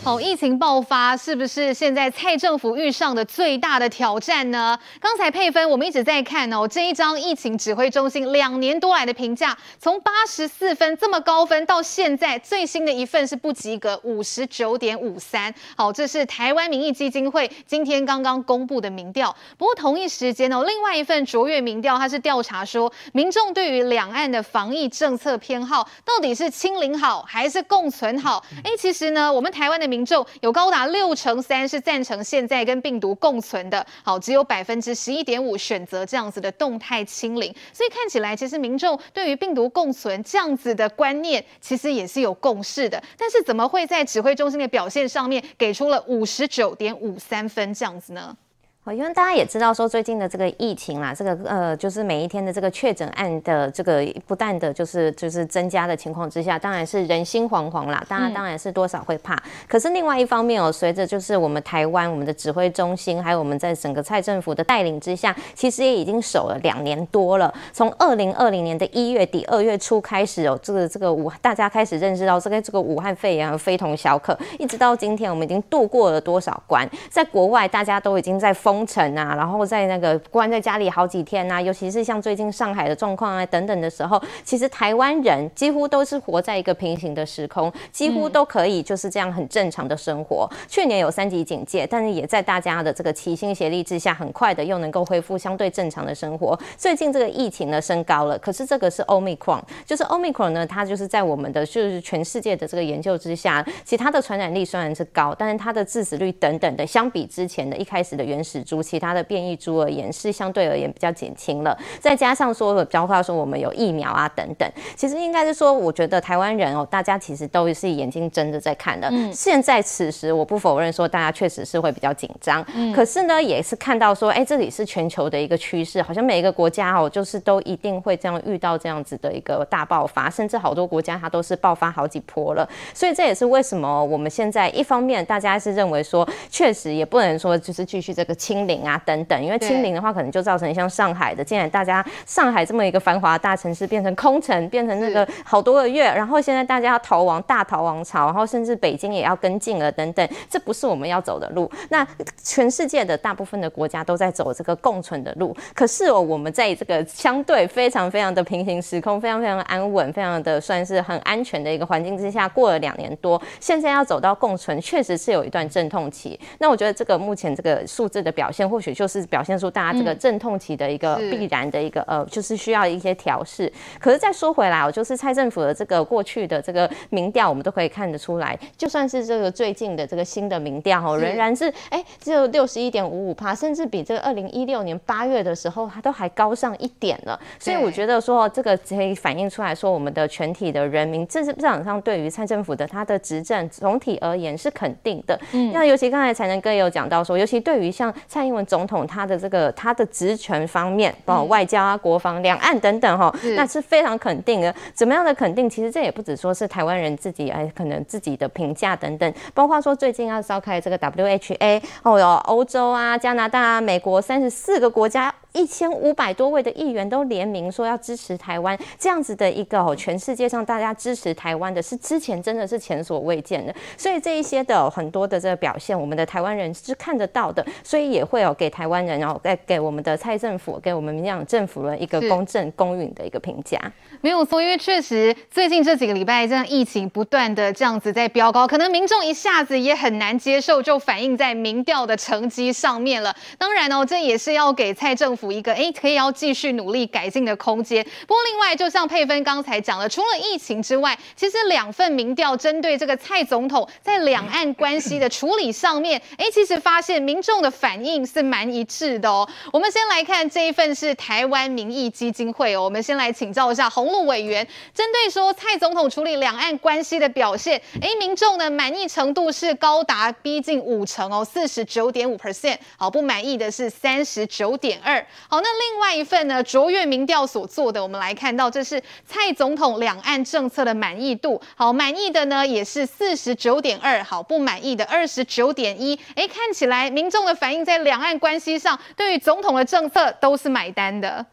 [SPEAKER 1] 好，疫情爆发是不是现在蔡政府遇上的最大的挑战呢？刚才配分我们一直在看哦，这一张疫情指挥中心两年多来的评价，从八十四分这么高分，到现在最新的一份是不及格，五十九点五三。好，这是台湾民意基金会今天刚刚公布的民调。不过同一时间哦，另外一份卓越民调，它是调查说民众对于两岸的防疫政策偏好到底是清零好还是共存好？哎，其实呢，我们台湾的。民众有高达六成三是赞成现在跟病毒共存的，好，只有百分之十一点五选择这样子的动态清零，所以看起来其实民众对于病毒共存这样子的观念其实也是有共识的，但是怎么会在指挥中心的表现上面给出了五十九点五三分这样子呢？
[SPEAKER 3] 好，因为大家也知道说最近的这个疫情啦，这个呃，就是每一天的这个确诊案的这个不断的就是就是增加的情况之下，当然是人心惶惶啦，大家当然是多少会怕。嗯、可是另外一方面哦，随着就是我们台湾我们的指挥中心，还有我们在整个蔡政府的带领之下，其实也已经守了两年多了。从二零二零年的一月底二月初开始哦，这个这个武大家开始认识到这个这个武汉肺炎非同小可，一直到今天我们已经度过了多少关，在国外大家都已经在封。封城啊，然后在那个关在家里好几天啊，尤其是像最近上海的状况啊等等的时候，其实台湾人几乎都是活在一个平行的时空，几乎都可以就是这样很正常的生活。去年有三级警戒，但是也在大家的这个齐心协力之下，很快的又能够恢复相对正常的生活。最近这个疫情呢升高了，可是这个是 Omicron，就是 Omicron 呢，它就是在我们的就是全世界的这个研究之下，其他的传染力虽然是高，但是它的致死率等等的，相比之前的一开始的原始。株其他的变异株而言是相对而言比较减轻了，再加上说，包括说我们有疫苗啊等等，其实应该是说，我觉得台湾人哦，大家其实都是眼睛睁着在看的。嗯，现在此时我不否认说，大家确实是会比较紧张。嗯，可是呢，也是看到说，哎，这里是全球的一个趋势，好像每一个国家哦，就是都一定会这样遇到这样子的一个大爆发，甚至好多国家它都是爆发好几波了。所以这也是为什么我们现在一方面大家是认为说，确实也不能说就是继续这个。清零啊，等等，因为清零的话，可能就造成像上海的，既然大家上海这么一个繁华的大城市变成空城，变成那个好多个月，然后现在大家要逃亡，大逃亡潮，然后甚至北京也要跟进了，等等，这不是我们要走的路。那全世界的大部分的国家都在走这个共存的路，可是哦，我们在这个相对非常非常的平行时空，非常非常安稳，非常的算是很安全的一个环境之下，过了两年多，现在要走到共存，确实是有一段阵痛期。那我觉得这个目前这个数字的表。表现或许就是表现出大家这个阵痛期的一个必然的一个呃，就是需要一些调试。可是再说回来，我，就是蔡政府的这个过去的这个民调，我们都可以看得出来，就算是这个最近的这个新的民调哦，仍然是哎、欸、只有六十一点五五趴，甚至比这个二零一六年八月的时候，它都还高上一点了。所以我觉得说这个可以反映出来说，我们的全体的人民，这是市场上对于蔡政府的他的执政总体而言是肯定的。嗯，那尤其刚才才能哥也有讲到说，尤其对于像蔡英文总统他的这个他的职权方面，包括外交啊、国防、两岸等等，哈，那是非常肯定的。怎么样的肯定？其实这也不只说是台湾人自己，哎，可能自己的评价等等，包括说最近要召开这个 WHA，哦，有欧洲啊、加拿大啊、美国三十四个国家。一千五百多位的议员都联名说要支持台湾，这样子的一个哦，全世界上大家支持台湾的是之前真的是前所未见的，所以这一些的很多的这个表现，我们的台湾人是看得到的，所以也会有给台湾人，然后给给我们的蔡政府，给我们民进党政府的一个公正公允的一个评价。
[SPEAKER 1] 没有错，因为确实最近这几个礼拜这样疫情不断的这样子在飙高，可能民众一下子也很难接受，就反映在民调的成绩上面了。当然哦，这也是要给蔡政府。一个哎，可以要继续努力改进的空间。不过，另外就像佩芬刚才讲了，除了疫情之外，其实两份民调针对这个蔡总统在两岸关系的处理上面，哎，其实发现民众的反应是蛮一致的哦。我们先来看这一份是台湾民意基金会哦，我们先来请教一下洪路委员，针对说蔡总统处理两岸关系的表现，哎，民众的满意程度是高达逼近五成哦，四十九点五 percent，好，不满意的是三十九点二。好，那另外一份呢？卓越民调所做的，我们来看到，这是蔡总统两岸政策的满意度。好，满意的呢也是四十九点二，好，不满意的二十九点一。哎，看起来民众的反应在两岸关系上，对于总统的政策都是买单的。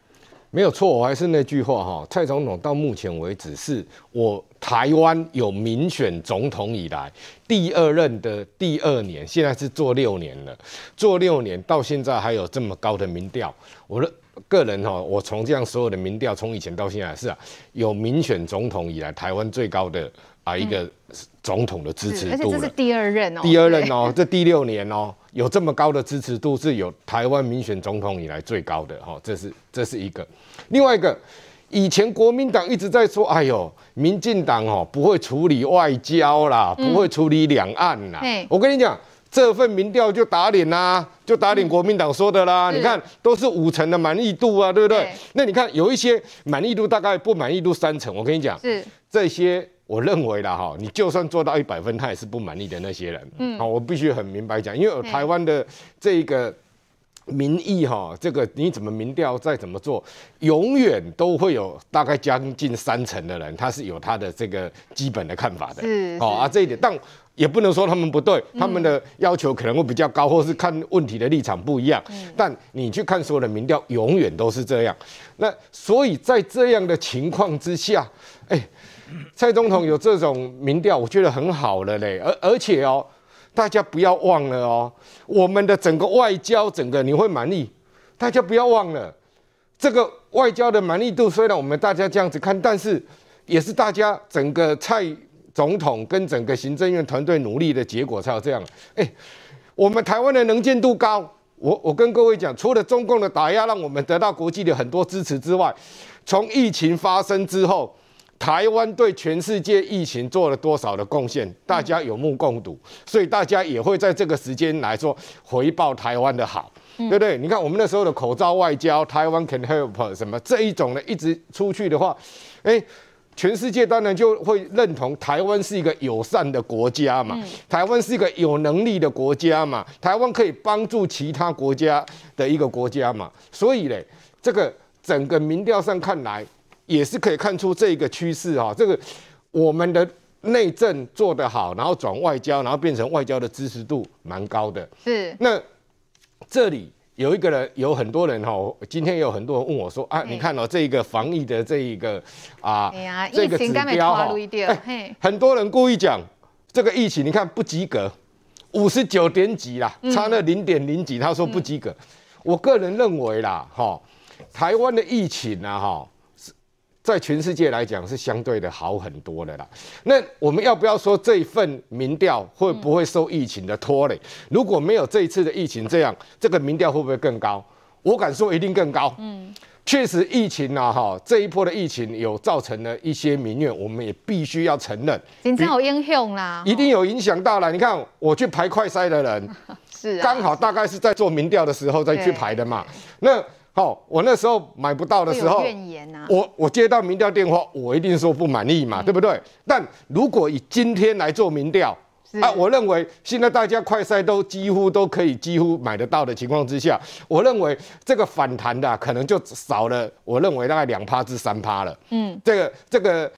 [SPEAKER 12] 没有错，我还是那句话哈，蔡总统到目前为止是我台湾有民选总统以来第二任的第二年，现在是做六年了，做六年到现在还有这么高的民调，我的个人哈，我从这样所有的民调，从以前到现在是啊，有民选总统以来台湾最高的啊一个总统的支持度，
[SPEAKER 1] 而且这是第二任哦，
[SPEAKER 12] 第二任哦，这第六年哦。有这么高的支持度，是有台湾民选总统以来最高的哈，这是这是一个。另外一个，以前国民党一直在说，哎呦，民进党哦不会处理外交啦，不会处理两岸啦。嗯、我跟你讲，这份民调就打脸啦，就打脸国民党说的啦。嗯、你看，都是五成的满意度啊，对不对？对那你看，有一些满意度大概不满意度三成，我跟你讲，是这些。我认为啦，哈，你就算做到一百分，他也是不满意的那些人。嗯，好，我必须很明白讲，因为台湾的这个民意，哈，这个你怎么民调再怎么做，永远都会有大概将近三成的人，他是有他的这个基本的看法的。是，好啊，这一点，但也不能说他们不对，他们的要求可能会比较高，或是看问题的立场不一样。嗯，但你去看所有的民调，永远都是这样。那所以在这样的情况之下，哎。蔡总统有这种民调，我觉得很好了嘞。而而且哦，大家不要忘了哦，我们的整个外交，整个你会满意。大家不要忘了，这个外交的满意度，虽然我们大家这样子看，但是也是大家整个蔡总统跟整个行政院团队努力的结果才有这样。哎，我们台湾的能见度高，我我跟各位讲，除了中共的打压让我们得到国际的很多支持之外，从疫情发生之后。台湾对全世界疫情做了多少的贡献，大家有目共睹，所以大家也会在这个时间来说回报台湾的好，对不对？你看我们那时候的口罩外交，台湾 can help 什么这一种呢，一直出去的话，哎，全世界当然就会认同台湾是一个友善的国家嘛，台湾是一个有能力的国家嘛，台湾可以帮助其他国家的一个国家嘛，所以呢，这个整个民调上看来。也是可以看出这个趋势哈，这个我们的内政做得好，然后转外交，然后变成外交的支持度蛮高的。是。那这里有一个人，有很多人哈，今天有很多人问我说啊，你看哦，这一个防疫的这一个啊，这个指标哈，哎，很多人故意讲这个疫情，你看不及格，五十九点几啦，差那零点零几，他说不及格。我个人认为啦，哈，台湾的疫情啊，哈。在全世界来讲是相对的好很多的啦。那我们要不要说这一份民调会不会受疫情的拖累？如果没有这一次的疫情，这样这个民调会不会更高？我敢说一定更高。嗯，确实疫情啊，哈，这一波的疫情有造成了一些民怨，我们也必须要承认。
[SPEAKER 1] 真正有影响啦，
[SPEAKER 12] 一定有影响到了。你看我去排快筛的人，是刚好大概是在做民调的时候再去排的嘛。那哦，我那时候买不到的时候，啊、我我接到民调电话，我一定说不满意嘛，嗯、对不对？但如果以今天来做民调，啊，我认为现在大家快筛都几乎都可以几乎买得到的情况之下，我认为这个反弹的可能就少了，我认为大概两趴至三趴了。嗯，这个这个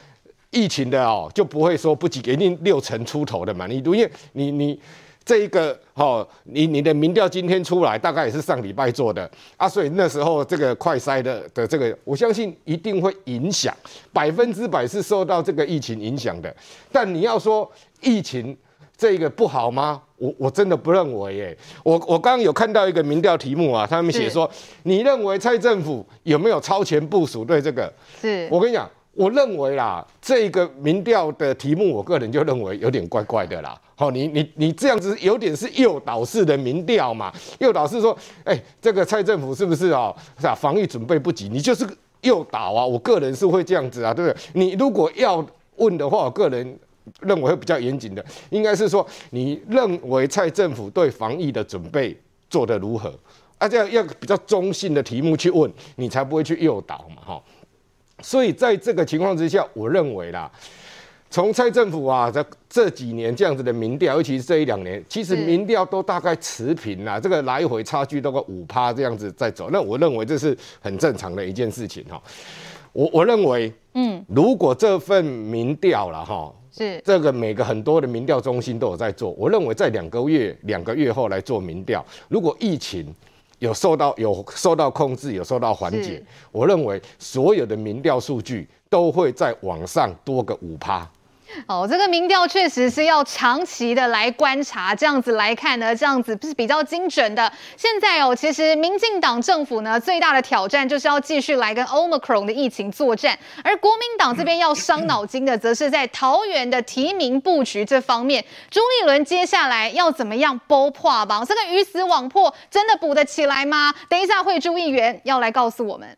[SPEAKER 12] 疫情的哦，就不会说不及一定六成出头的满意度，因为你你。这一个哦，你你的民调今天出来，大概也是上礼拜做的啊，所以那时候这个快筛的的这个，我相信一定会影响，百分之百是受到这个疫情影响的。但你要说疫情这个不好吗？我我真的不认为耶。我我刚刚有看到一个民调题目啊，他们写说，你认为蔡政府有没有超前部署？对这个，是我跟你讲。我认为啦，这个民调的题目，我个人就认为有点怪怪的啦。好，你你你这样子有点是诱导式的民调嘛？诱导是说，哎、欸，这个蔡政府是不是哦？是啊，防疫准备不及，你就是诱导啊。我个人是会这样子啊，对不对？你如果要问的话，我个人认为会比较严谨的，应该是说，你认为蔡政府对防疫的准备做得如何？啊，这样要比较中性的题目去问，你才不会去诱导嘛，哈。所以在这个情况之下，我认为啦，从蔡政府啊，这这几年这样子的民调，尤其是这一两年，其实民调都大概持平啦，这个来回差距都个五趴这样子在走。那我认为这是很正常的一件事情哈。我我认为，嗯，如果这份民调了哈，是这个每个很多的民调中心都有在做，我认为在两个月两个月后来做民调，如果疫情有受到有受到控制，有受到缓解。我认为所有的民调数据都会在往上多个五趴。
[SPEAKER 1] 哦，这个民调确实是要长期的来观察，这样子来看呢，这样子是比较精准的。现在哦，其实民进党政府呢最大的挑战就是要继续来跟 Omicron 的疫情作战，而国民党这边要伤脑筋的，则是在桃园的提名布局这方面。朱立伦接下来要怎么样包破网？这个鱼死网破真的补得起来吗？等一下，会朱议员要来告诉我们。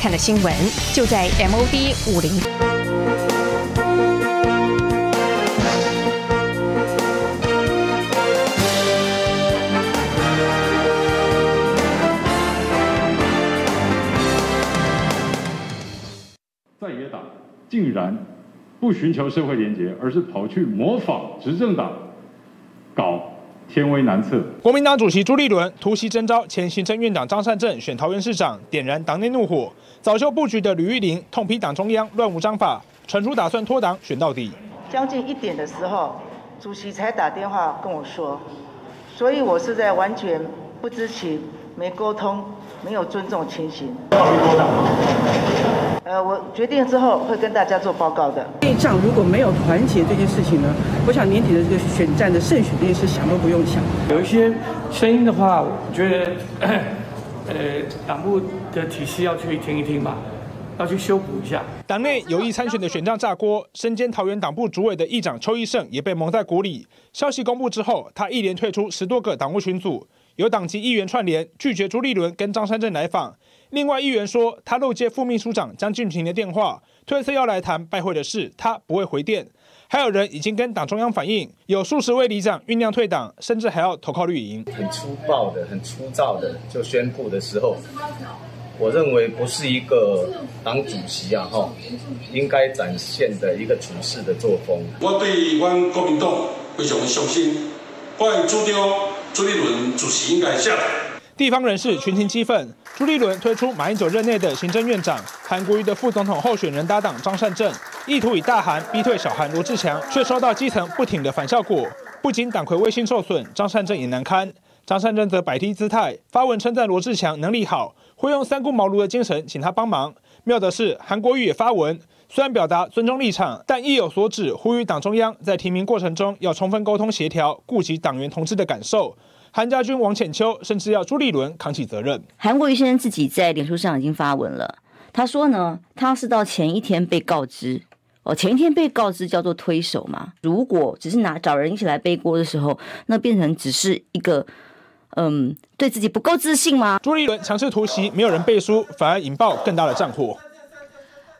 [SPEAKER 20] 看的新闻就在 MOD 五零。
[SPEAKER 21] 在野党竟然不寻求社会连结，而是跑去模仿执政党搞。天威难测。
[SPEAKER 22] 国民党主席朱立伦突袭征召前行政院长张善政选桃园市长，点燃党内怒火。早就布局的吕玉玲痛批党中央乱无章法，传出打算脱党选到底。
[SPEAKER 23] 将近一点的时候，主席才打电话跟我说，所以我是在完全不知情、没沟通、没有尊重情形。呃，我决定之后会跟大家做报告的。
[SPEAKER 24] 内战如果没有团结这件事情呢，我想年底的这个选战的胜选这件事想都不用想。
[SPEAKER 25] 有一些声音的话，我觉得，呃，党部的体系要去听一听吧，要去修补一下。
[SPEAKER 22] 党内有意参选的选战炸锅，身兼桃园党部主委的议长邱义胜也被蒙在鼓里。消息公布之后，他一连退出十多个党务群组，有党籍议员串联拒绝朱立伦跟张山镇来访。另外，议员说他漏接副秘书长江俊廷的电话，推测要来谈拜会的事，他不会回电。还有人已经跟党中央反映，有数十位里长酝酿退党，甚至还要投靠绿营。
[SPEAKER 26] 很粗暴的、很粗糙的就宣布的时候，我认为不是一个党主席啊，哈，应该展现的一个处事的作风。
[SPEAKER 27] 我对我国民党非常的相信，我主张朱立伦主席应该下台。
[SPEAKER 22] 地方人士群情激愤，朱立伦推出马英九任内的行政院长韩国瑜的副总统候选人搭档张善政，意图以大韩逼退小韩罗志强，却收到基层不挺的反效果。不仅党魁威信受损，张善政也难堪。张善政则摆低姿态，发文称赞罗志强能力好，会用三顾茅庐的精神请他帮忙。妙的是，韩国瑜也发文，虽然表达尊重立场，但意有所指，呼吁党中央在提名过程中要充分沟通协调，顾及党员同志的感受。韩家军、王浅秋甚至要朱立伦扛起责任。
[SPEAKER 28] 韩国瑜先生自己在脸书上已经发文了，他说呢，他是到前一天被告知，哦，前一天被告知叫做推手嘛。如果只是拿找人一起来背锅的时候，那变成只是一个，嗯，对自己不够自信吗？
[SPEAKER 22] 朱立伦强势突袭，没有人背书，反而引爆更大的战火。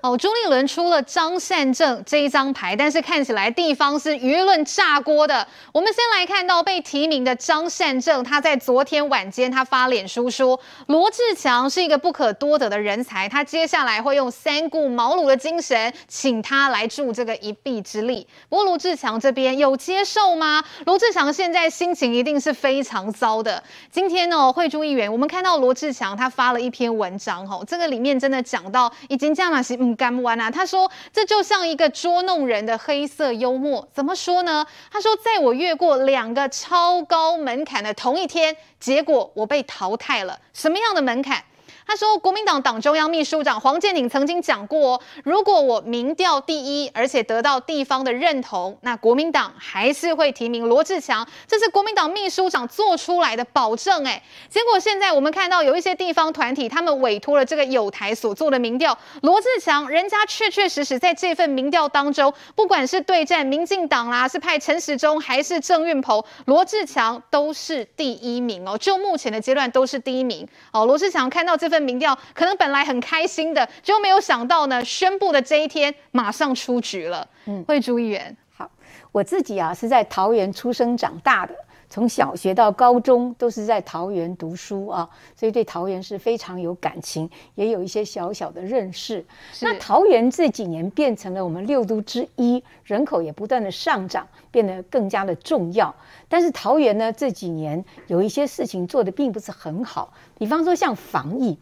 [SPEAKER 1] 哦，朱立伦出了张善政这一张牌，但是看起来地方是舆论炸锅的。我们先来看到被提名的张善政，他在昨天晚间他发脸书说，罗志强是一个不可多得的人才，他接下来会用三顾茅庐的精神，请他来助这个一臂之力。不过罗志强这边有接受吗？罗志强现在心情一定是非常糟的。今天呢，惠珠议员，我们看到罗志强他发了一篇文章，吼，这个里面真的讲到已经这样了，是干不完啊！他说，这就像一个捉弄人的黑色幽默。怎么说呢？他说，在我越过两个超高门槛的同一天，结果我被淘汰了。什么样的门槛？他说，国民党党中央秘书长黄健鼎曾经讲过，如果我民调第一，而且得到地方的认同，那国民党还是会提名罗志强。这是国民党秘书长做出来的保证。哎，结果现在我们看到有一些地方团体，他们委托了这个友台所做的民调，罗志强人家确确实实在这份民调当中，不管是对战民进党啦，是派陈时中还是郑运鹏，罗志强都是第一名哦。就目前的阶段都是第一名哦。罗志强看到这份。民调可能本来很开心的，就没有想到呢，宣布的这一天马上出局了。嗯，惠珠议员，
[SPEAKER 13] 好，我自己啊是在桃园出生长大的，从小学到高中都是在桃园读书啊，所以对桃园是非常有感情，也有一些小小的认识。那桃园这几年变成了我们六都之一，人口也不断的上涨，变得更加的重要。但是桃园呢这几年有一些事情做的并不是很好，比方说像防疫。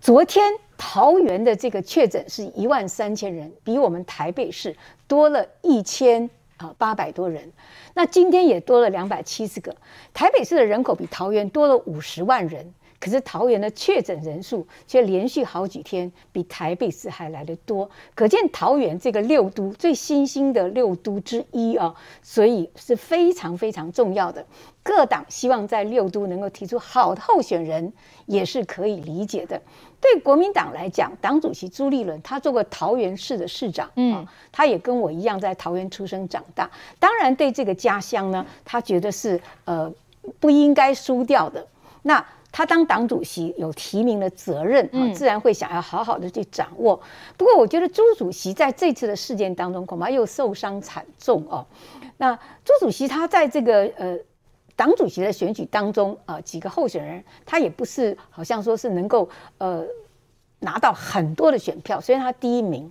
[SPEAKER 13] 昨天桃园的这个确诊是一万三千人，比我们台北市多了一千啊八百多人，那今天也多了两百七十个。台北市的人口比桃园多了五十万人。可是桃园的确诊人数却连续好几天比台北市还来得多，可见桃园这个六都最新兴的六都之一啊，所以是非常非常重要的。各党希望在六都能够提出好的候选人，也是可以理解的。对国民党来讲，党主席朱立伦他做过桃园市的市长，嗯，他也跟我一样在桃园出生长大，当然对这个家乡呢，他觉得是呃不应该输掉的。那他当党主席有提名的责任啊，自然会想要好好的去掌握。不过，我觉得朱主席在这次的事件当中，恐怕又受伤惨重哦。那朱主席他在这个呃党主席的选举当中啊，几个候选人他也不是好像说是能够呃拿到很多的选票，虽然他第一名。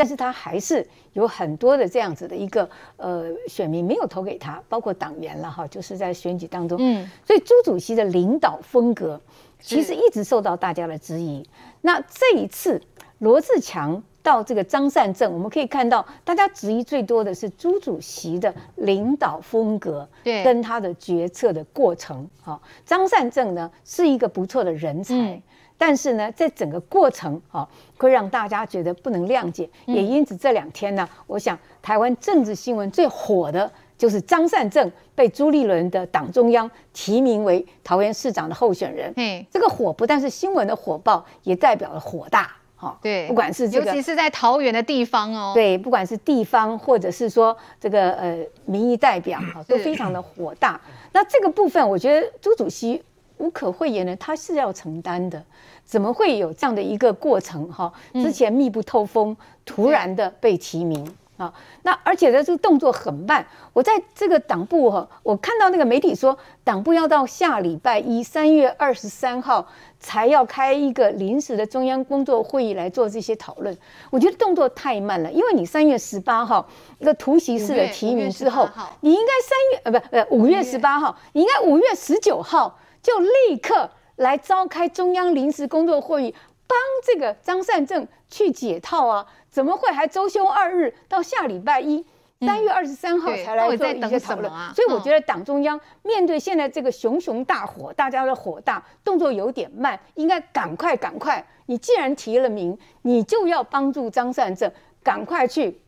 [SPEAKER 13] 但是他还是有很多的这样子的一个呃选民没有投给他，包括党员了哈，就是在选举当中，嗯，所以朱主席的领导风格其实一直受到大家的质疑。那这一次罗志强到这个张善政，我们可以看到大家质疑最多的是朱主席的领导风格，对，跟他的决策的过程。哈，张善政呢是一个不错的人才。嗯但是呢，在整个过程啊，会让大家觉得不能谅解，也因此这两天呢，我想台湾政治新闻最火的就是张善政被朱立伦的党中央提名为桃园市长的候选人。嗯，这个火不但是新闻的火爆，也代表了火大。哈，对，不管是这个，
[SPEAKER 1] 尤其是在桃园的地方哦，
[SPEAKER 13] 对，不管是地方或者是说这个呃民意代表哈，都非常的火大。那这个部分，我觉得朱主席。无可讳言的，他是要承担的，怎么会有这样的一个过程？哈，之前密不透风，突然的被提名啊，那而且呢，这个动作很慢。我在这个党部哈，我看到那个媒体说，党部要到下礼拜一，三月二十三号才要开一个临时的中央工作会议来做这些讨论。我觉得动作太慢了，因为你三月十八号一个突袭式的提名之后，你应该三月呃不呃五月十八号，你应该五月十九号。就立刻来召开中央临时工作会议，帮这个张善政去解套啊？怎么会还周休二日到下礼拜一三月二十三号才来做一些讨论？所以我觉得党中央面对现在这个熊熊大火，大家的火大，动作有点慢，应该赶快赶快。你既然提了名，你就要帮助张善政赶快去。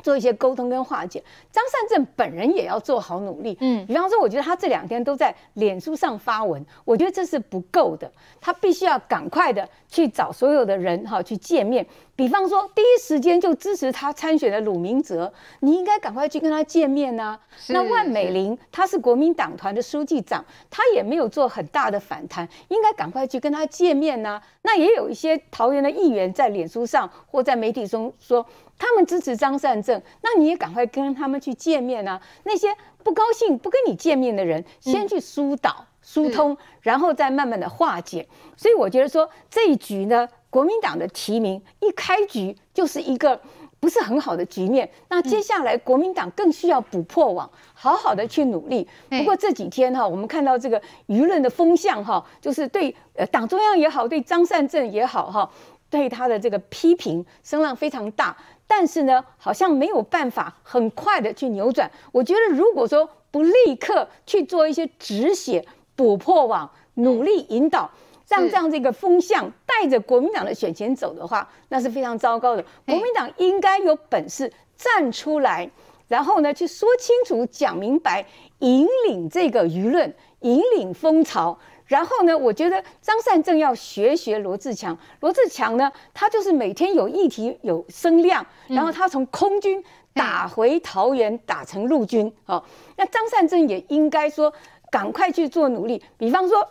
[SPEAKER 13] 做一些沟通跟化解，张善政本人也要做好努力。嗯，比方说，我觉得他这两天都在脸书上发文，我觉得这是不够的，他必须要赶快的去找所有的人哈去见面。比方说，第一时间就支持他参选的鲁明哲，你应该赶快去跟他见面呐、啊。那万美玲，他是国民党团的书记长，他也没有做很大的反弹，应该赶快去跟他见面呐、啊。那也有一些桃园的议员在脸书上或在媒体中说，他们支持张善政，那你也赶快跟他们去见面呐、啊。那些不高兴不跟你见面的人，先去疏导、疏通，然后再慢慢的化解。所以我觉得说这一局呢。国民党的提名一开局就是一个不是很好的局面，那接下来国民党更需要补破网，好好的去努力。不过这几天哈，我们看到这个舆论的风向哈，就是对呃党中央也好，对张善政也好哈，对他的这个批评声浪非常大，但是呢，好像没有办法很快的去扭转。我觉得如果说不立刻去做一些止血、补破网，努力引导。让这样这个风向带着国民党的选前走的话，那是非常糟糕的。国民党应该有本事站出来，然后呢去说清楚、讲明白，引领这个舆论，引领风潮。然后呢，我觉得张善政要学学罗志强。罗志强呢，他就是每天有议题、有声量，然后他从空军打回桃园，打成陆军。哦，那张善政也应该说赶快去做努力，比方说。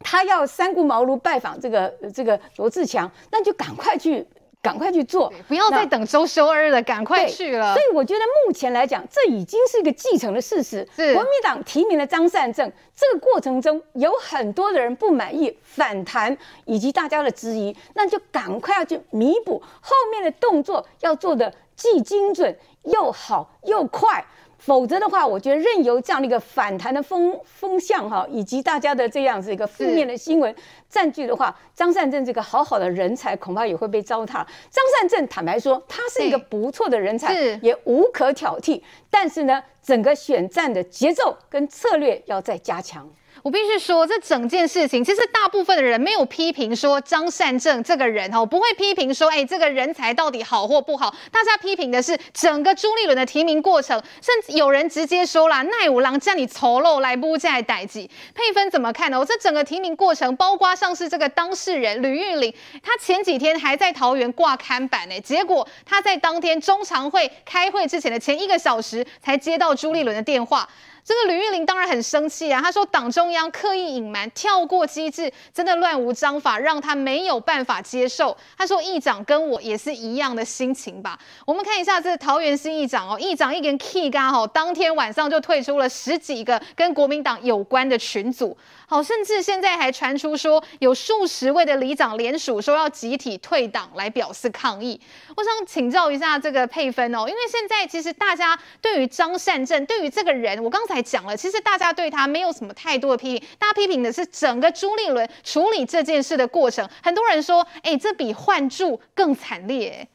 [SPEAKER 13] 他要三顾茅庐拜访这个这个罗志强，那就赶快去，赶快去做，
[SPEAKER 1] 不要再等周休二日了，赶快去了。
[SPEAKER 13] 所以我觉得目前来讲，这已经是一个既成的事实。是国民党提名了张善政，这个过程中有很多的人不满意、反弹，以及大家的质疑，那就赶快要去弥补后面的动作，要做的既精准又好又快。否则的话，我觉得任由这样的一个反弹的风风向哈，以及大家的这样子一个负面的新闻占据的话，张善政这个好好的人才恐怕也会被糟蹋。张善政坦白说，他是一个不错的人才，也无可挑剔。但是呢，整个选战的节奏跟策略要再加强。
[SPEAKER 1] 我必须说，这整件事情其实大部分的人没有批评说张善政这个人哦，不会批评说，哎，这个人才到底好或不好。大家批评的是整个朱立伦的提名过程，甚至有人直接说了，奈五郎叫你丑陋来不在代际。佩芬怎么看呢？我这整个提名过程，包括上是这个当事人吕玉玲，他前几天还在桃园挂刊板呢，结果他在当天中常会开会之前的前一个小时才接到朱立伦的电话。这个吕玉玲当然很生气啊，她说党中央刻意隐瞒、跳过机制，真的乱无章法，让她没有办法接受。她说议长跟我也是一样的心情吧。我们看一下这桃园新议长哦，议长一根 key 嘎吼，当天晚上就退出了十几个跟国民党有关的群组。好，甚至现在还传出说有数十位的里长联署说要集体退党来表示抗议。我想请教一下这个佩芬哦，因为现在其实大家对于张善政，对于这个人，我刚才讲了，其实大家对他没有什么太多的批评，大家批评的是整个朱立伦处理这件事的过程。很多人说，哎，这比换柱更惨烈。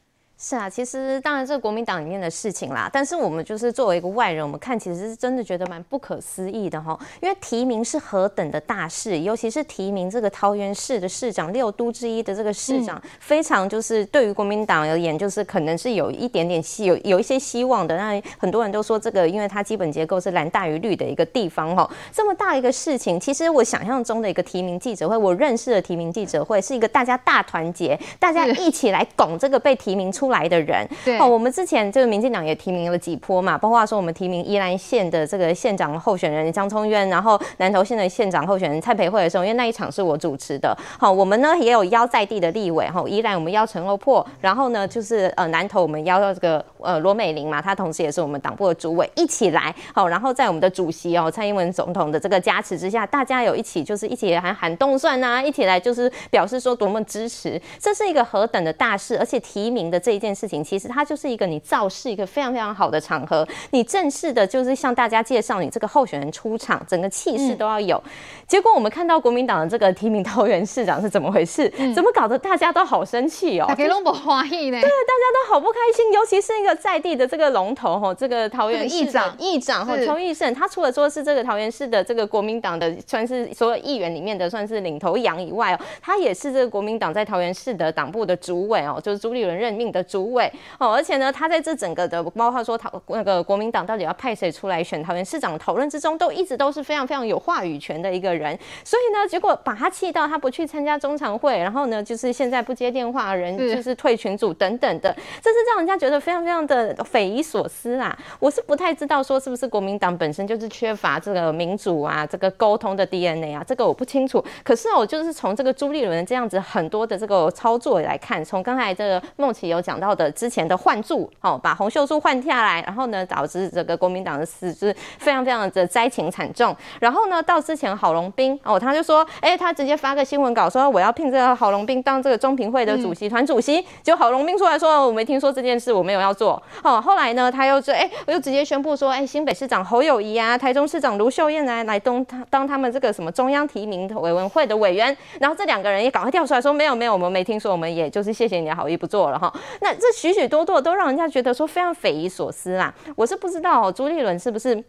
[SPEAKER 3] 是啊，其实当然这是国民党里面的事情啦，但是我们就是作为一个外人，我们看其实是真的觉得蛮不可思议的哈，因为提名是何等的大事，尤其是提名这个桃园市的市长，六都之一的这个市长，非常就是对于国民党而言，就是可能是有一点点希有有一些希望的。那很多人都说这个，因为它基本结构是蓝大于绿的一个地方哈，这么大一个事情，其实我想象中的一个提名记者会，我认识的提名记者会是一个大家大团结，大家一起来拱这个被提名出来的人，对。哦，我们之前这个民进党也提名了几波嘛，包括说我们提名宜兰县的这个县长候选人江聪渊，然后南投县的县长候选人蔡培慧的时候，因为那一场是我主持的，好，我们呢也有邀在地的立委，哈，宜兰我们邀陈欧珀，然后呢就是呃南投我们邀到这个呃罗美玲嘛，她同时也是我们党部的主委，一起来，好，然后在我们的主席哦蔡英文总统的这个加持之下，大家有一起就是一起喊喊动算呐，一起来就是表示说多么支持，这是一个何等的大事，而且提名的这一件事情。其实它就是一个你造势一个非常非常好的场合，你正式的就是向大家介绍你这个候选人出场，整个气势都要有。嗯、结果我们看到国民党的这个提名桃园市长是怎么回事？嗯、怎么搞得大家都好生气哦？大
[SPEAKER 1] 家都不欢喜呢？
[SPEAKER 3] 对，大家都好不开心，尤其是一个在地的这个龙头哈，这个桃园市长议长哈邱义胜，他除了说是这个桃园市的这个国民党的算是所有议员里面的算是领头羊以外哦，他也是这个国民党在桃园市的党部的主委哦，就是朱立伦任命的主委。哦，而且呢，他在这整个的，包括说讨那个国民党到底要派谁出来选桃园市长讨论之中，都一直都是非常非常有话语权的一个人。所以呢，结果把他气到他不去参加中常会，然后呢，就是现在不接电话，人就是退群组等等的，这是让人家觉得非常非常的匪夷所思啦。我是不太知道说是不是国民党本身就是缺乏这个民主啊，这个沟通的 DNA 啊，这个我不清楚。可是我就是从这个朱立伦这样子很多的这个操作来看，从刚才这个梦琪有讲到的之前的。换柱哦，把洪秀柱换下来，然后呢，导致这个国民党的死是非常非常的灾情惨重。然后呢，到之前郝龙斌哦，他就说，哎、欸，他直接发个新闻稿说我要聘这个郝龙斌当这个中评会的主席团主席。结果郝龙斌出来说，我没听说这件事，我没有要做。哦，后来呢，他又说，哎、欸，我又直接宣布说，哎、欸，新北市长侯友谊啊，台中市长卢秀燕来来当他当他们这个什么中央提名委员会的委员。然后这两个人也赶快跳出来说，没有没有，我们没听说，我们也就是谢谢你的好意，不做了哈。那这许许多多。都让人家觉得说非常匪夷所思啦，我是不知道朱立伦是不是。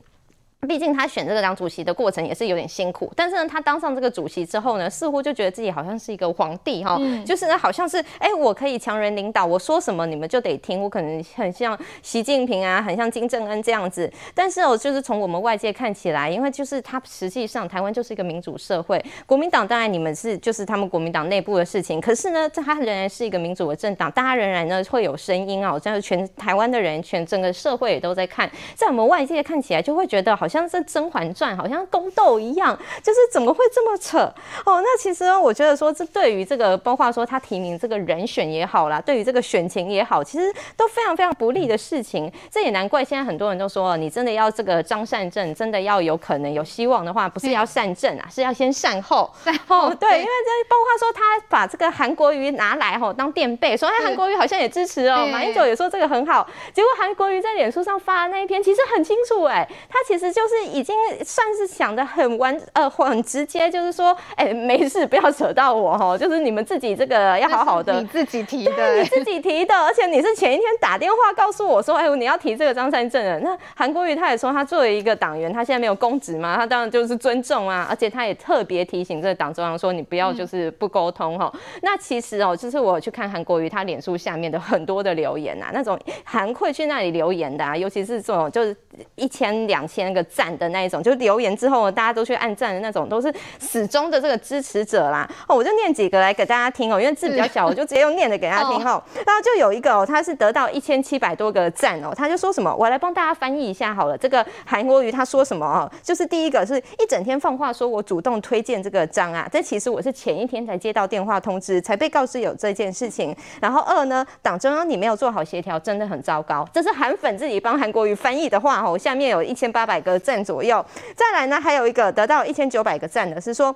[SPEAKER 3] 毕竟他选这个当主席的过程也是有点辛苦，但是呢，他当上这个主席之后呢，似乎就觉得自己好像是一个皇帝哈，嗯、就是呢，好像是哎、欸，我可以强人领导，我说什么你们就得听，我可能很像习近平啊，很像金正恩这样子。但是哦，就是从我们外界看起来，因为就是他实际上台湾就是一个民主社会，国民党当然你们是就是他们国民党内部的事情，可是呢，这他仍然是一个民主的政党，大家仍然呢会有声音啊，这样全台湾的人全整个社会也都在看，在我们外界看起来就会觉得好像。像是《甄嬛传》，好像宫斗一样，就是怎么会这么扯哦？那其实我觉得说，这对于这个，包括说他提名这个人选也好啦，对于这个选情也好，其实都非常非常不利的事情。这也难怪现在很多人都说，你真的要这个张善政，真的要有可能有希望的话，不是要善政啊，是要先善后。善后对，对，因为这包括说他把这个韩国瑜拿来吼当垫背，说哎韩国瑜好像也支持哦，马英九也说这个很好，结果韩国瑜在脸书上发的那一篇其实很清楚哎，他其实就是已经算是想的很完呃很直接，就是说哎没事不要扯到我哈，就是你们自己这个要好好的，
[SPEAKER 1] 你自己提的，
[SPEAKER 3] 你自己提的，而且你是前一天打电话告诉我说哎你要提这个张善政人，那韩国瑜他也说他作为一个党员，他现在没有公职嘛，他当然就是尊重啊，而且他也特别提醒这个党中央说你不要就是不沟通哈、嗯。那其实哦，就是我去看韩国瑜他脸书下面的很多的留言呐、啊，那种韩会去那里留言的啊，尤其是这种就是一千两千个赞的那一种，就留言之后大家都去按赞的那种，都是始终的这个支持者啦。哦，我就念几个来给大家听哦，因为字比较小，我就直接用念的给大家听哈。然后就有一个哦，他是得到一千七百多个赞哦，他就说什么，我来帮大家翻译一下好了。这个韩国瑜他说什么哦？就是第一个是一整天放话说我主动推荐这个章啊，这其实我是前一天才接到电话通知，才被告知有这件事情。然后二呢，党中央你没有做好协调，真的很糟糕。这是韩粉自己帮韩国瑜翻译的话哦，下面有一千八百个赞左右。再来呢，还有一个得到一千九百个赞的是说。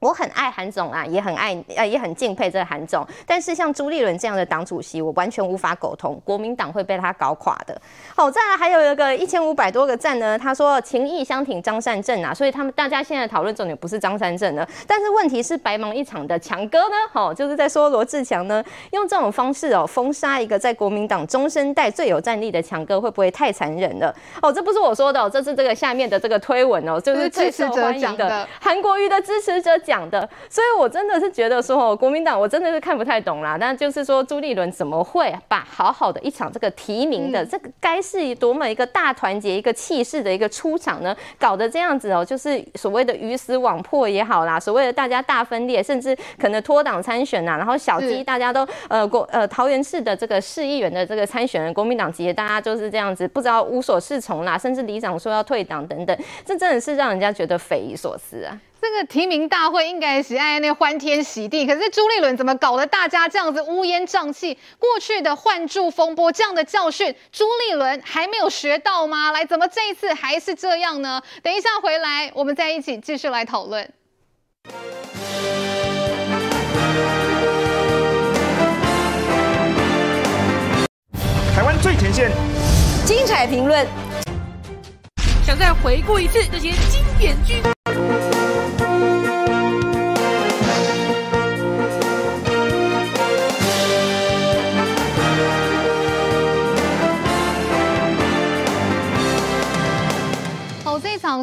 [SPEAKER 3] 我很爱韩总啊，也很爱呃，也很敬佩这个韩总。但是像朱立伦这样的党主席，我完全无法苟同，国民党会被他搞垮的。好，再来还有一个一千五百多个赞呢，他说情义相挺张善政啊，所以他们大家现在讨论重点不是张善政了，但是问题是白忙一场的强哥呢，好，就是在说罗志强呢，用这种方式哦封杀一个在国民党中生代最有战力的强哥，会不会太残忍了？哦，这不是我说的，哦这是这个下面的这个推文哦，就是最受欢迎的韩国瑜的支持者讲的，所以我真的是觉得说，哦，国民党我真的是看不太懂啦。但就是说，朱立伦怎么会把好好的一场这个提名的这个该是多么一个大团结、一个气势的一个出场呢？搞得这样子哦，就是所谓的鱼死网破也好啦，所谓的大家大分裂，甚至可能脱党参选呐，然后小鸡大家都呃国呃桃园市的这个市议员的这个参选人，国民党籍大家就是这样子，不知道无所适从啦，甚至里长说要退党等等，这真的是让人家觉得匪夷所思啊。
[SPEAKER 1] 这个提名大会应该是爱那欢天喜地，可是朱立伦怎么搞得大家这样子乌烟瘴气？过去的换柱风波这样的教训，朱立伦还没有学到吗？来，怎么这一次还是这样呢？等一下回来，我们再一起继续来讨论。
[SPEAKER 29] 台湾最前线，
[SPEAKER 19] 精彩评论，想再回顾一次这些经典剧。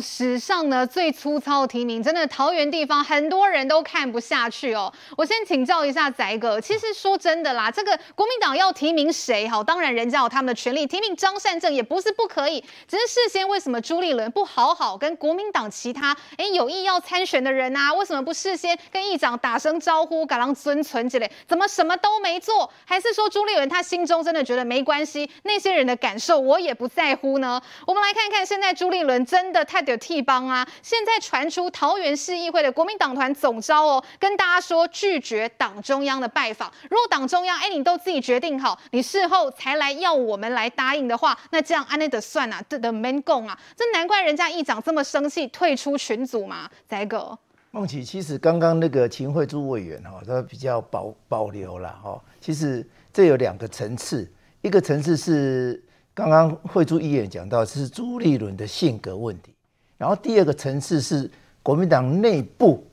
[SPEAKER 1] 史上呢最粗糙提名，真的桃园地方很多人都看不下去哦。我先请教一下宰哥，其实说真的啦，这个国民党要提名谁？好，当然人家有他们的权利，提名张善政也不是不可以，只是事先为什么朱立伦不好好跟国民党其他哎有意要参选的人啊，为什么不事先跟议长打声招呼，赶上尊存之类？怎么什么都没做？还是说朱立伦他心中真的觉得没关系，那些人的感受我也不在乎呢？我们来看看现在朱立伦真的太太。有替帮啊！现在传出桃园市议会的国民党团总招哦，跟大家说拒绝党中央的拜访。如果党中央哎，你都自己决定好，你事后才来要我们来答应的话，那这样安内的算啊，这的没共啊！这难怪人家议长这么生气，退出群组嘛。宰哥，
[SPEAKER 2] 孟琪，其实刚刚那个秦惠珠委员哈，他比较保保留了哈。其实这有两个层次，一个层次是刚刚惠珠议员讲到是朱立伦的性格问题。然后第二个层次是国民党内部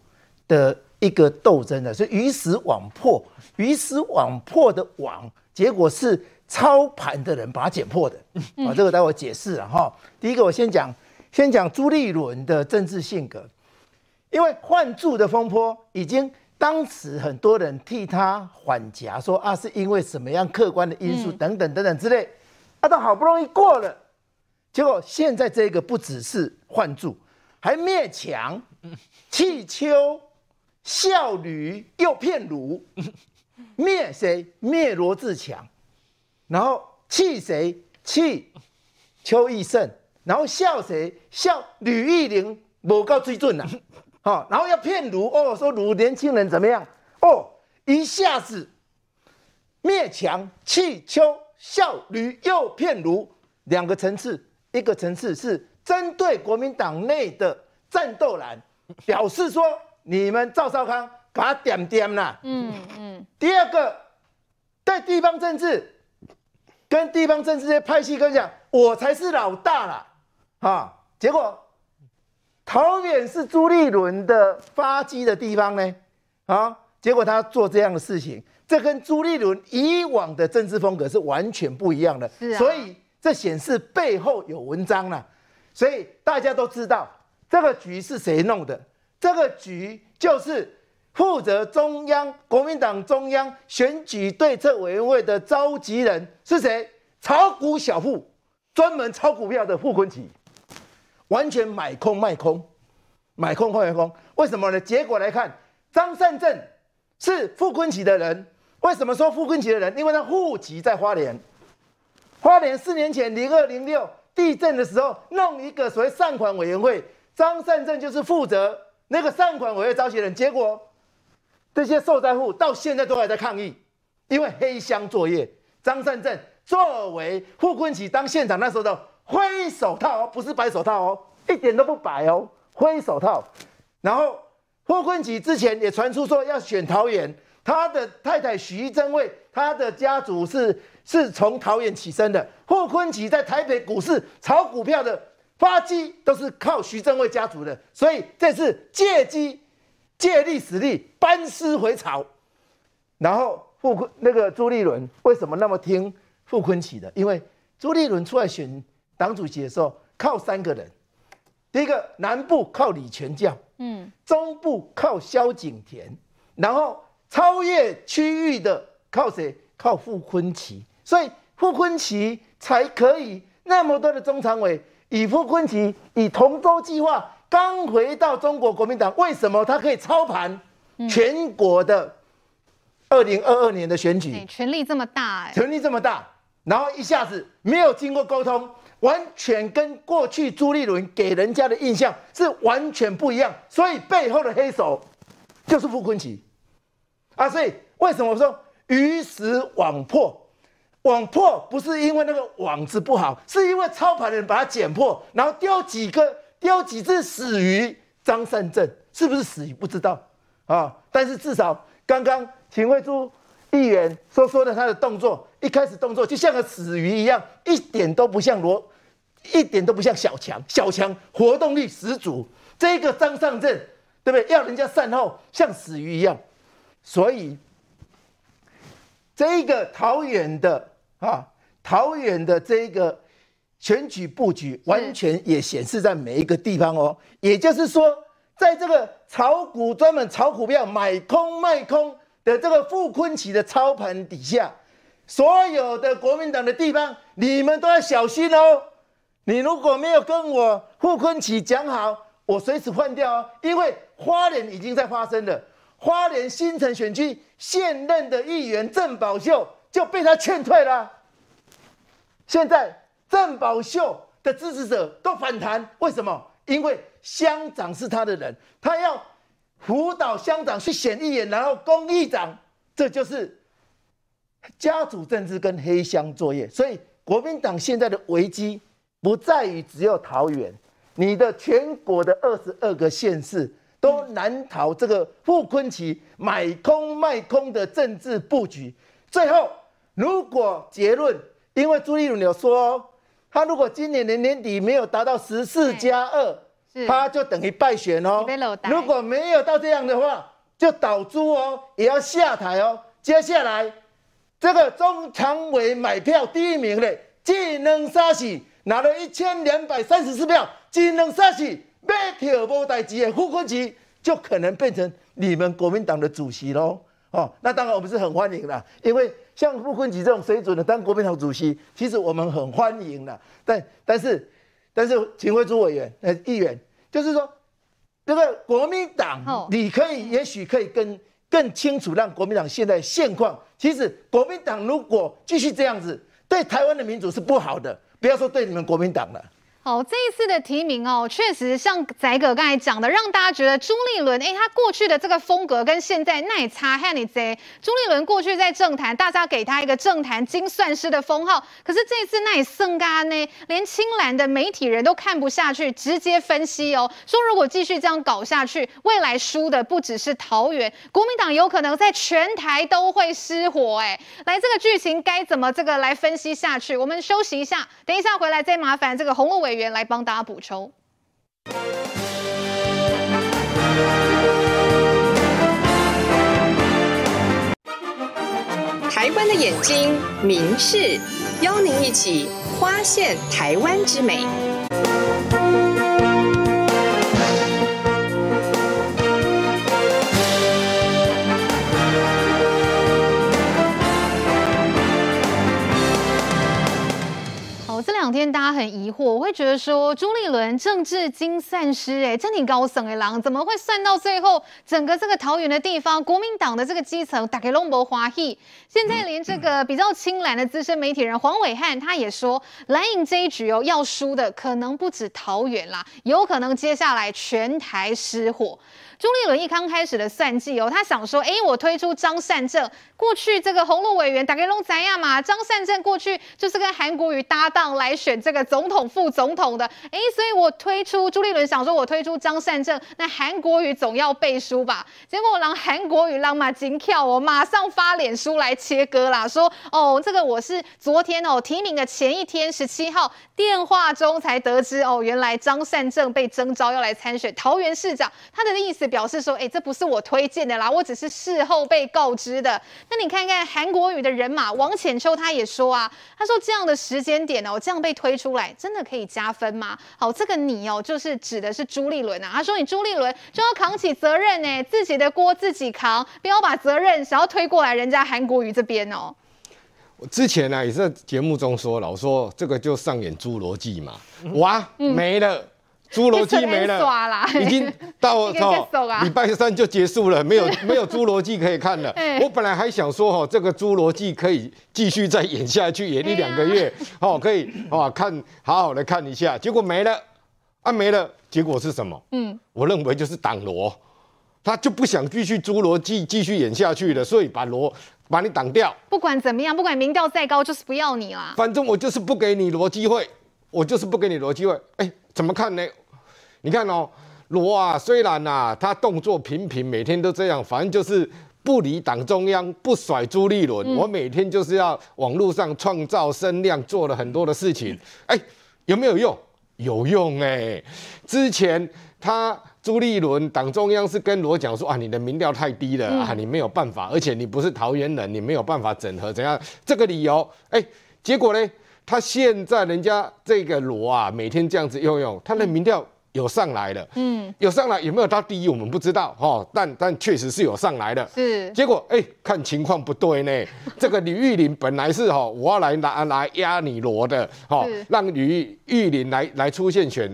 [SPEAKER 2] 的一个斗争的，所以鱼死网破，鱼死网破的网，结果是操盘的人把它剪破的。啊，这个待会解释了哈。第一个我先讲，先讲朱立伦的政治性格，因为换柱的风波已经当时很多人替他缓颊，说啊是因为什么样客观的因素等等等等之类，啊都好不容易过了。结果现在这个不只是换柱，还灭墙、弃丘、笑驴又骗儒，灭谁？灭罗志强，然后弃谁？弃邱义胜，然后笑谁？笑吕玉玲不够水准呐，好，然后要骗卢哦，说卢年轻人怎么样？哦，一下子灭强弃邱，笑吕又骗卢，两个层次，一个层次是针对国民党内的战斗蓝，表示说你们赵少康把他点点了，嗯嗯。第二个在地方政治，跟地方政治这些派系跟讲，我才是老大啦。啊，结果桃园是朱立伦的发迹的地方呢，啊，结果他做这样的事情，这跟朱立伦以往的政治风格是完全不一样的，是啊，所以这显示背后有文章了，所以大家都知道这个局是谁弄的，这个局就是负责中央国民党中央选举对策委员会的召集人是谁？炒股小户，专门炒股票的傅昆萁。完全买空卖空，买空卖空，为什么呢？结果来看，张善政是傅昆萁的人。为什么说傅昆萁的人？因为他户籍在花莲。花莲四年前零二零六地震的时候，弄一个所谓善款委员会，张善政就是负责那个善款委员会召集人。结果这些受灾户到现在都还在抗议，因为黑箱作业。张善政作为傅崐萁当县长那时候的。灰手套哦，不是白手套哦，一点都不白哦，灰手套。然后傅崐萁之前也传出说要选桃园，他的太太徐榛蔚，他的家族是是从桃园起身的。傅崐萁在台北股市炒股票的发迹都是靠徐正蔚家族的，所以这次借机借力使力班师回朝。然后傅崐那个朱立伦为什么那么听傅崐萁的？因为朱立伦出来选。党主席的时候靠三个人，第一个南部靠李全教，嗯，中部靠萧景田，然后超越区域的靠谁？靠傅崐萁，所以傅崐萁才可以那么多的中常委以傅崐萁以同舟计划刚回到中国国民党，为什么他可以操盘全国的二零二二年的选举？
[SPEAKER 1] 权力这么大，哎，
[SPEAKER 2] 权力这么大，然后一下子没有经过沟通。完全跟过去朱立伦给人家的印象是完全不一样，所以背后的黑手就是傅崐萁啊！所以为什么我说鱼死网破？网破不是因为那个网子不好，是因为操盘的人把它剪破，然后丢几个丢几只死鱼。张善政是不是死鱼不知道啊？但是至少刚刚秦惠珠议员所说的他的动作，一开始动作就像个死鱼一样，一点都不像罗。一点都不像小强，小强活动力十足。这个张善政，对不对？要人家善后，像死鱼一样。所以，这个桃园的啊，桃园的这个选举布局，完全也显示在每一个地方哦。也就是说，在这个炒股专门炒股票、买空卖空的这个傅昆萁的操盘底下，所有的国民党的地方，你们都要小心哦。你如果没有跟我傅昆萁讲好，我随时换掉哦。因为花莲已经在发生了，花莲新城选区现任的议员郑宝秀就被他劝退了。现在郑宝秀的支持者都反弹，为什么？因为乡长是他的人，他要辅导乡长去选议员，然后攻议长，这就是家族政治跟黑箱作业。所以国民党现在的危机。不在于只有桃园，你的全国的二十二个县市都难逃这个傅昆奇买空卖空的政治布局。最后，如果结论，因为朱立伦有说，他如果今年的年底没有达到十四加二，他就等于败选哦。如果没有到这样的话，就倒朱哦，也要下台哦。接下来，这个中常委买票第一名的技能沙喜。拿了一千两百三十四票，技能杀死买票无代志的傅崐萁，就可能变成你们国民党的主席喽。哦，那当然我们是很欢迎的，因为像傅崐萁这种水准的当国民党主席，其实我们很欢迎的。但但是但是，请慧珠委员呃议员，就是说这个国民党，你可以也许可以更更清楚让国民党现在现况。其实国民党如果继续这样子，对台湾的民主是不好的。不要说对你们国民党了，
[SPEAKER 1] 好，这一次的提名哦，确实像宰哥刚才讲的，让大家觉得朱立伦，哎，他过去的这个风格跟现在那也差很多。朱立伦过去在政坛，大家给他一个政坛精算师的封号，可是这一次那也胜嘎呢，连青蓝的媒体人都看不下去，直接分析哦，说如果继续这样搞下去，未来输的不只是桃园，国民党有可能在全台都会失火。哎，来，这个剧情该怎么这个来分析下去？我们休息一下，等一下回来再麻烦这个洪洛委员来帮大家补充。
[SPEAKER 20] 台湾的眼睛，明视，邀您一起发现台湾之美。
[SPEAKER 1] 这两天大家很疑惑，我会觉得说朱立伦政治精算师，哎，真挺高层哎狼怎么会算到最后，整个这个桃园的地方，国民党的这个基层打给龙博华裔。现在连这个比较青蓝的资深媒体人黄伟汉他也说，蓝营这一局哦，要输的可能不止桃园啦，有可能接下来全台失火。朱立伦一刚开始的算计哦，他想说，哎，我推出张善政，过去这个洪洛委员大概拢知影嘛，张善政过去就是跟韩国瑜搭档来选这个总统、副总统的，哎，所以我推出朱立伦想说，我推出张善政，那韩国瑜总要背书吧？结果让韩国瑜让马金跳哦，马上发脸书来切割啦，说哦，这个我是昨天哦提名的前一天十七号电话中才得知哦，原来张善政被征召要来参选桃园市长，他的意思。表示说，哎、欸，这不是我推荐的啦，我只是事后被告知的。那你看看韩国瑜的人马王浅秋，他也说啊，他说这样的时间点哦，这样被推出来，真的可以加分吗？好，这个你哦，就是指的是朱立伦啊。他说你朱立伦就要扛起责任呢，自己的锅自己扛，不要把责任想要推过来人家韩国瑜这边哦。
[SPEAKER 12] 我之前呢、啊、也是在节目中说，了，我说这个就上演侏罗纪嘛，哇，嗯、没了。侏罗纪没了，已经到 哦，礼拜三就结束了，没有 没有侏罗纪可以看了。我本来还想说哈，这个侏罗纪可以继续再演下去，演一两个月，哦，可以哦，看好好的看一下。结果没了，啊没了，结果是什么？嗯，我认为就是挡罗，他就不想继续侏罗纪继续演下去了，所以把罗把你挡掉。
[SPEAKER 1] 不管怎么样，不管民调再高，就是不要你啦。
[SPEAKER 12] 反正我就是不给你罗机会，我就是不给你罗机会。哎，怎么看呢？你看哦，罗啊，虽然呐、啊，他动作频频，每天都这样，反正就是不离党中央，不甩朱立伦。嗯、我每天就是要网络上创造声量，做了很多的事情。哎，有没有用？有用哎、欸！之前他朱立伦党中央是跟罗讲说啊，你的民调太低了、嗯、啊，你没有办法，而且你不是桃园人，你没有办法整合怎样？这个理由，哎，结果呢？他现在人家这个罗啊，每天这样子用用，他的民调。有上来了，嗯，有上来，有没有到第一我们不知道哈，但但确实是有上来的，是。结果哎、欸，看情况不对呢，这个李玉林本来是哈，我要来拿来压你罗的，哈，让李玉林来来出现选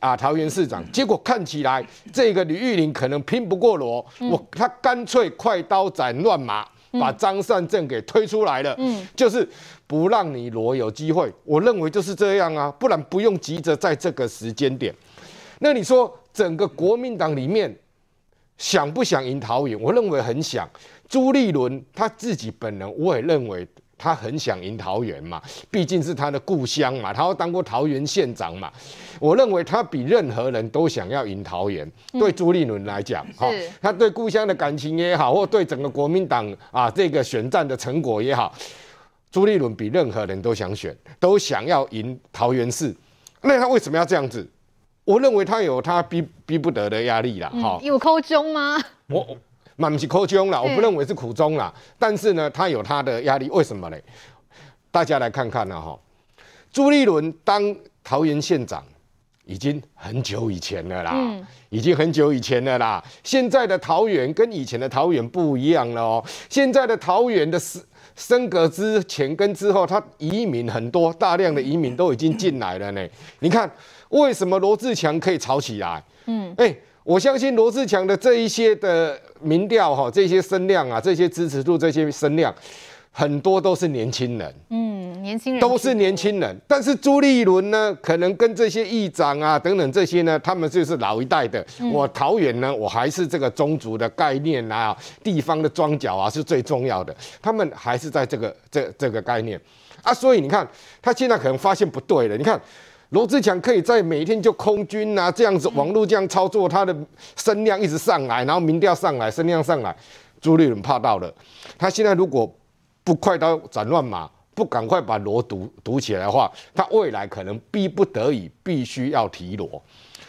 [SPEAKER 12] 啊桃园市长，结果看起来这个李玉林可能拼不过罗，我他干脆快刀斩乱麻，把张善政给推出来了，嗯，就是不让你罗有机会，我认为就是这样啊，不然不用急着在这个时间点。那你说整个国民党里面想不想赢桃园？我认为很想。朱立伦他自己本人，我也认为他很想赢桃园嘛，毕竟是他的故乡嘛，他要当过桃园县长嘛。我认为他比任何人都想要赢桃园。对朱立伦来讲，哈，他对故乡的感情也好，或对整个国民党啊这个选战的成果也好，朱立伦比任何人都想选，都想要赢桃园市。那他为什么要这样子？我认为他有他逼逼不得的压力啦，哈、嗯，
[SPEAKER 1] 有苦衷吗？
[SPEAKER 12] 我满不是苦衷啦，我不认为是苦衷啦，但是呢，他有他的压力，为什么呢？大家来看看呢，哈，朱立伦当桃园县长已经很久以前了啦，嗯、已经很久以前了啦，现在的桃园跟以前的桃园不一样了哦，现在的桃园的升升格之前跟之后，他移民很多，大量的移民都已经进来了呢，你看。为什么罗志强可以炒起来？嗯，哎，我相信罗志强的这一些的民调哈，这些声量啊，这些支持度，这些声量，很多都是年轻人。嗯，
[SPEAKER 1] 年轻人
[SPEAKER 12] 都是年轻人。但是朱立伦呢，可能跟这些议长啊等等这些呢，他们就是老一代的。嗯、我桃园呢，我还是这个宗族的概念啊，地方的庄脚啊是最重要的。他们还是在这个这这个概念啊，所以你看，他现在可能发现不对了。你看。罗志强可以在每天就空军啊这样子网络这样操作，他的声量一直上来，然后民调上来，声量上来，朱立伦怕到了。他现在如果不快刀斩乱麻，不赶快把罗堵堵起来的话，他未来可能逼不得已必须要提罗。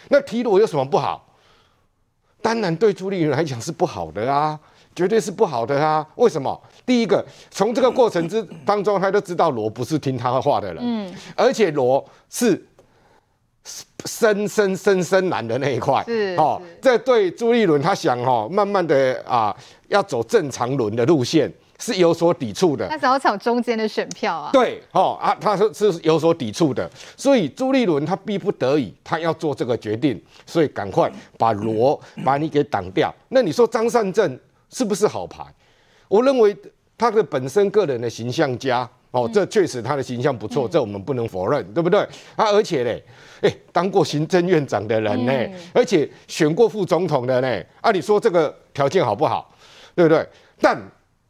[SPEAKER 12] 那提罗有什么不好？当然对朱立伦来讲是不好的啊，绝对是不好的啊。为什么？第一个，从这个过程之当中，他都知道罗不是听他话的人，嗯，而且罗是。深深深深蓝的那一块，是哦，这对朱立伦他想哦，慢慢的啊，要走正常轮的路线是有所抵触的。
[SPEAKER 1] 他想要抢中间的选票啊？
[SPEAKER 12] 对，哦啊，他说是有所抵触的，所以朱立伦他逼不得已，他要做这个决定，所以赶快把罗把你给挡掉。那你说张善政是不是好牌？我认为他的本身个人的形象佳。哦，这确实他的形象不错，嗯、这我们不能否认，对不对？啊，而且呢，哎，当过行政院长的人呢，嗯、而且选过副总统的呢，啊，你说这个条件好不好？对不对？但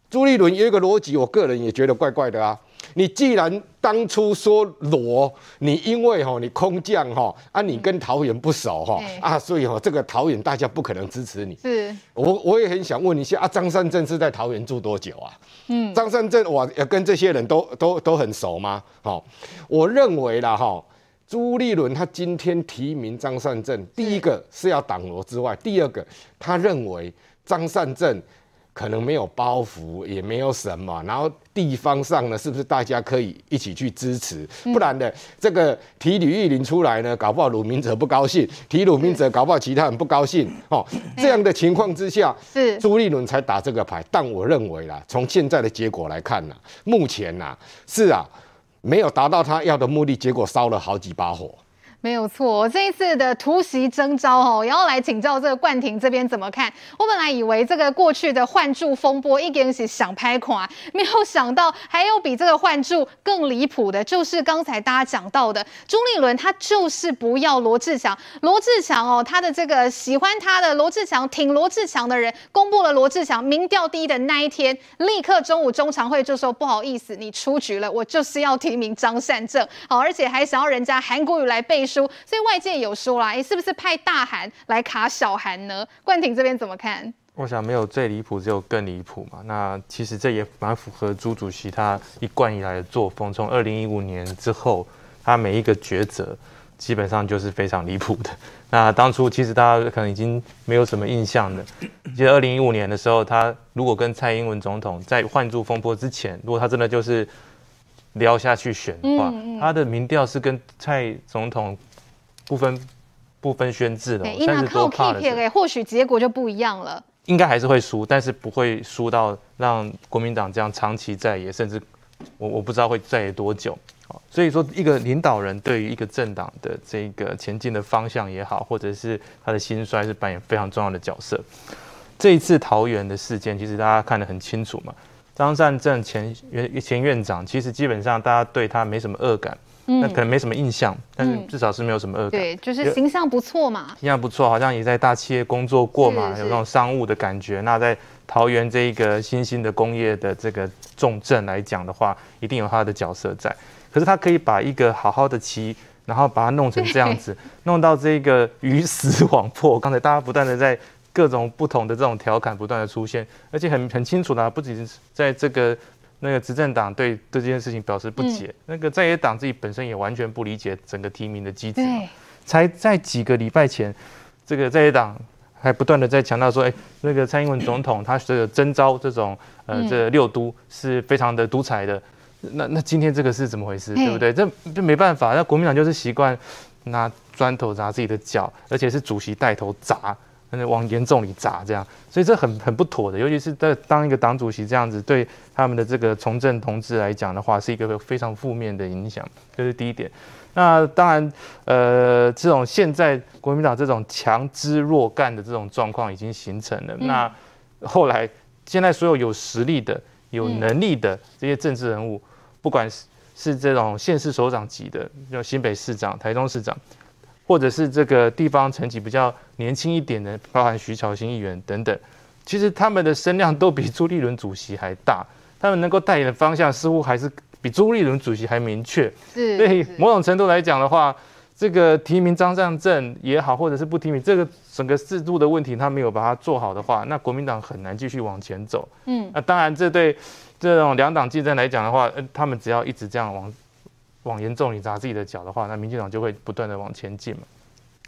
[SPEAKER 12] 朱立伦有一个逻辑，我个人也觉得怪怪的啊。你既然当初说罗，你因为哈你空降哈啊，你跟桃园不熟哈啊，所以哈这个桃园大家不可能支持你。是，我我也很想问一下啊，张善政是在桃园住多久啊？嗯，张善政我要跟这些人都都都很熟吗？好，我认为啦哈，朱立伦他今天提名张善政，第一个是要挡罗之外，第二个他认为张善政。可能没有包袱，也没有什么，然后地方上呢，是不是大家可以一起去支持？不然的，这个提吕玉林出来呢，搞不好鲁明哲不高兴；提鲁明哲，搞不好其他人不高兴。哦，这样的情况之下，是朱立伦才打这个牌。但我认为啦，从现在的结果来看呢，目前呐，是啊，没有达到他要的目的，结果烧了好几把火。
[SPEAKER 1] 没有错，这一次的突袭征召哦，也要来请教这个冠廷这边怎么看？我本来以为这个过去的换柱风波一点是想拍垮，没有想到还有比这个换柱更离谱的，就是刚才大家讲到的朱立伦，他就是不要罗志强。罗志强哦，他的这个喜欢他的罗志强，挺罗志强的人，公布了罗志强民调第一的那一天，立刻中午中常会就说不好意思，你出局了，我就是要提名张善政，好，而且还想要人家韩国瑜来背。所以外界有说啦，哎，是不是派大韩来卡小韩呢？冠廷这边怎么看？
[SPEAKER 18] 我想没有最离谱，只有更离谱嘛。那其实这也蛮符合朱主席他一贯以来的作风。从二零一五年之后，他每一个抉择基本上就是非常离谱的。那当初其实大家可能已经没有什么印象了。记得二零一五年的时候，他如果跟蔡英文总统在换柱风波之前，如果他真的就是。撩下去选的话，嗯嗯、他的民调是跟蔡总统不分不分宣制的，三十多趴的，
[SPEAKER 1] 或许结果就不一样了。
[SPEAKER 18] 应该还是会输，但是不会输到让国民党这样长期在野，甚至我我不知道会在野多久。所以说，一个领导人对于一个政党的这个前进的方向也好，或者是他的兴衰，是扮演非常重要的角色。这一次桃园的事件，其实大家看得很清楚嘛。张善政前院前院长，其实基本上大家对他没什么恶感，嗯，那可能没什么印象，但是至少是没有什么恶感，
[SPEAKER 1] 对，就是形象不错嘛，
[SPEAKER 18] 形象不错，好像也在大企业工作过嘛，有那种商务的感觉。那在桃园这一个新兴的工业的这个重镇来讲的话，一定有他的角色在。可是他可以把一个好好的棋，然后把它弄成这样子，弄到这个鱼死网破。刚才大家不断的在。各种不同的这种调侃不断的出现，而且很很清楚的，不仅是在这个那个执政党对对这件事情表示不解，嗯、那个在野党自己本身也完全不理解整个提名的机制。才在几个礼拜前，这个在野党还不断的在强调说，哎，那个蔡英文总统他这个征召这种呃这六都是非常的独裁的。那那今天这个是怎么回事？对不对？这这没办法，那国民党就是习惯拿砖头砸自己的脚，而且是主席带头砸。往严重里砸，这样，所以这很很不妥的，尤其是在当一个党主席这样子，对他们的这个从政同志来讲的话，是一个非常负面的影响，这是第一点。那当然，呃，这种现在国民党这种强支弱干的这种状况已经形成了。嗯、那后来，现在所有有实力的、有能力的这些政治人物，不管是是这种县市首长级的，就新北市长、台中市长，或者是这个地方层级比较年轻一点的，包含徐巧芯议员等等，其实他们的声量都比朱立伦主席还大，他们能够带领的方向似乎还是比朱立伦主席还明确。
[SPEAKER 1] 是，
[SPEAKER 18] 所以某种程度来讲的话，这个提名张善政也好，或者是不提名，这个整个制度的问题，他没有把它做好的话，那国民党很难继续往前走。嗯，那当然这对。这种两党竞争来讲的话，呃，他们只要一直这样往往严重里砸自己的脚的话，那民进党就会不断的往前进嘛。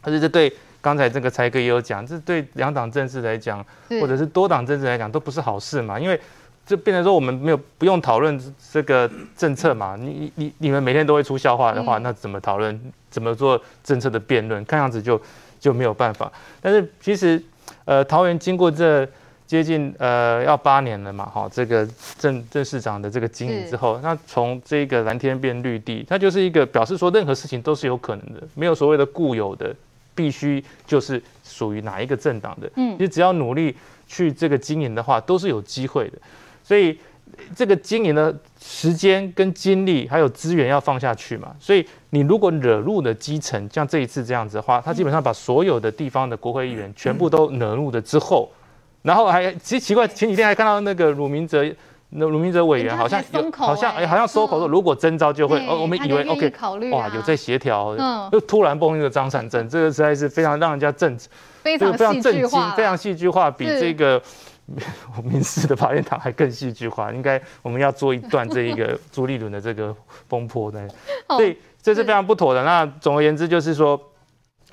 [SPEAKER 18] 而且这对刚才这个财哥也有讲，这对两党政治来讲，或者是多党政治来讲，都不是好事嘛。因为这变成说我们没有不用讨论这个政策嘛。你你你们每天都会出笑话的话，那怎么讨论？怎么做政策的辩论？看样子就就没有办法。但是其实，呃，桃园经过这。接近呃要八年了嘛，哈，这个郑郑市长的这个经营之后，那从这个蓝天变绿地，它就是一个表示说任何事情都是有可能的，没有所谓的固有的，必须就是属于哪一个政党的，嗯，你只要努力去这个经营的话，都是有机会的。所以这个经营的时间跟精力还有资源要放下去嘛。所以你如果惹怒了基层，像这一次这样子的话，他基本上把所有的地方的国会议员全部都惹怒了之后。然后还其实奇怪，前几天还看到那个鲁明哲，那鲁明哲委员好像有，好像哎，好像收口说如果征召就会，哦，我们以为 OK，哇，有在协调，嗯，就突然蹦一个张善政，这个实在是非常让人家震，
[SPEAKER 1] 非常非常
[SPEAKER 18] 震惊，非常戏剧化，比这个 民事的法院堂还更戏剧化。应该我们要做一段这一个 朱立伦的这个风波的，所以这是非常不妥的。那总而言之就是说。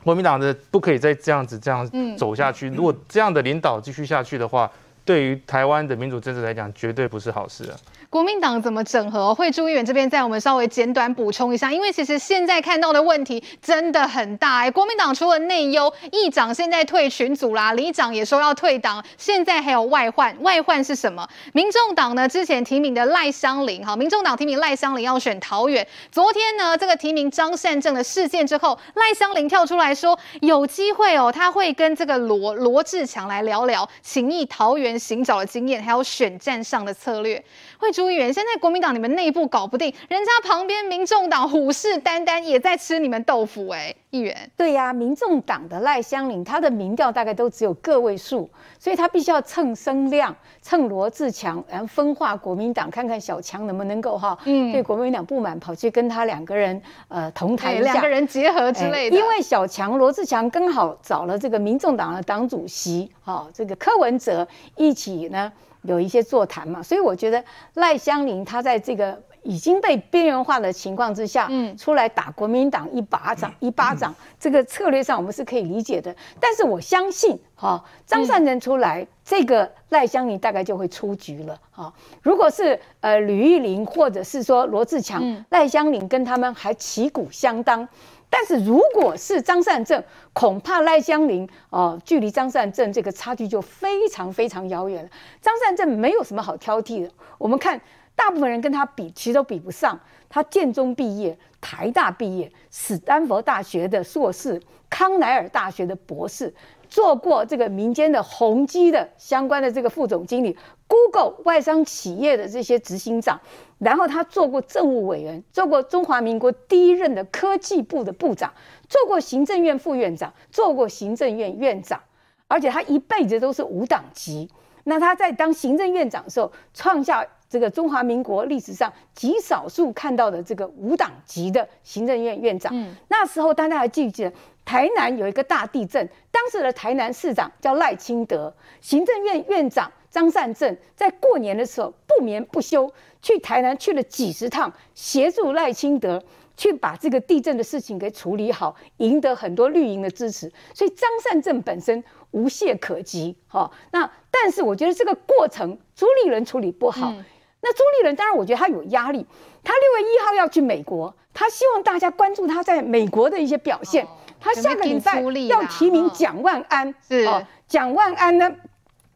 [SPEAKER 18] 国民党的不可以再这样子这样走下去。如果这样的领导继续下去的话，对于台湾的民主政治来讲，绝对不是好事啊。
[SPEAKER 1] 国民党怎么整合？惠珠议员这边再我们稍微简短补充一下，因为其实现在看到的问题真的很大哎、国民党除了内忧，议长现在退群组啦，里长也说要退党，现在还有外患。外患是什么？民众党呢之前提名的赖香伶，哈，民众党提名赖香伶要选桃园。昨天呢这个提名张善政的事件之后，赖香伶跳出来说有机会哦，他会跟这个罗罗志强来聊聊情义桃园寻找的经验，还有选战上的策略。惠珠议员，现在国民党你们内部搞不定，人家旁边民众党虎视眈眈，也在吃你们豆腐哎、议员。
[SPEAKER 13] 对呀、啊，民众党的赖香林，他的民调大概都只有个位数，所以他必须要蹭声量，蹭罗志强，然后分化国民党，看看小强能不能够哈，嗯，对国民党不满，跑去跟他两个人呃同台一下，两个
[SPEAKER 1] 人结合之类的。
[SPEAKER 13] 因为小强罗志强刚好找了这个民众党的党主席哈，这个柯文哲一起呢。有一些座谈嘛，所以我觉得赖香林他在这个已经被边缘化的情况之下，嗯，出来打国民党一巴掌，一巴掌，这个策略上我们是可以理解的。但是我相信，哈，张善政出来，这个赖香林大概就会出局了，哈。如果是呃吕玉玲或者是说罗志强，赖香林跟他们还旗鼓相当。但是如果是张善政，恐怕赖香林哦，距离张善政这个差距就非常非常遥远了。张善政没有什么好挑剔的，我们看大部分人跟他比，其实都比不上。他建中毕业，台大毕业，史丹佛大学的硕士，康奈尔大学的博士。做过这个民间的宏基的相关的这个副总经理，Google 外商企业的这些执行长，然后他做过政务委员，做过中华民国第一任的科技部的部长，做过行政院副院长，做过行政院院长，而且他一辈子都是无党籍。那他在当行政院长的时候，创下这个中华民国历史上极少数看到的这个无党籍的行政院院长。嗯，那时候大家还记不记得？台南有一个大地震，当时的台南市长叫赖清德，行政院院长张善政在过年的时候不眠不休去台南去了几十趟，协助赖清德去把这个地震的事情给处理好，赢得很多绿营的支持。所以张善政本身无懈可击，哈。那但是我觉得这个过程朱立伦处理不好。嗯、那朱立伦当然我觉得他有压力，他六月一号要去美国，他希望大家关注他在美国的一些表现。哦他下个礼拜要提名蒋万安，是哦，蒋万安呢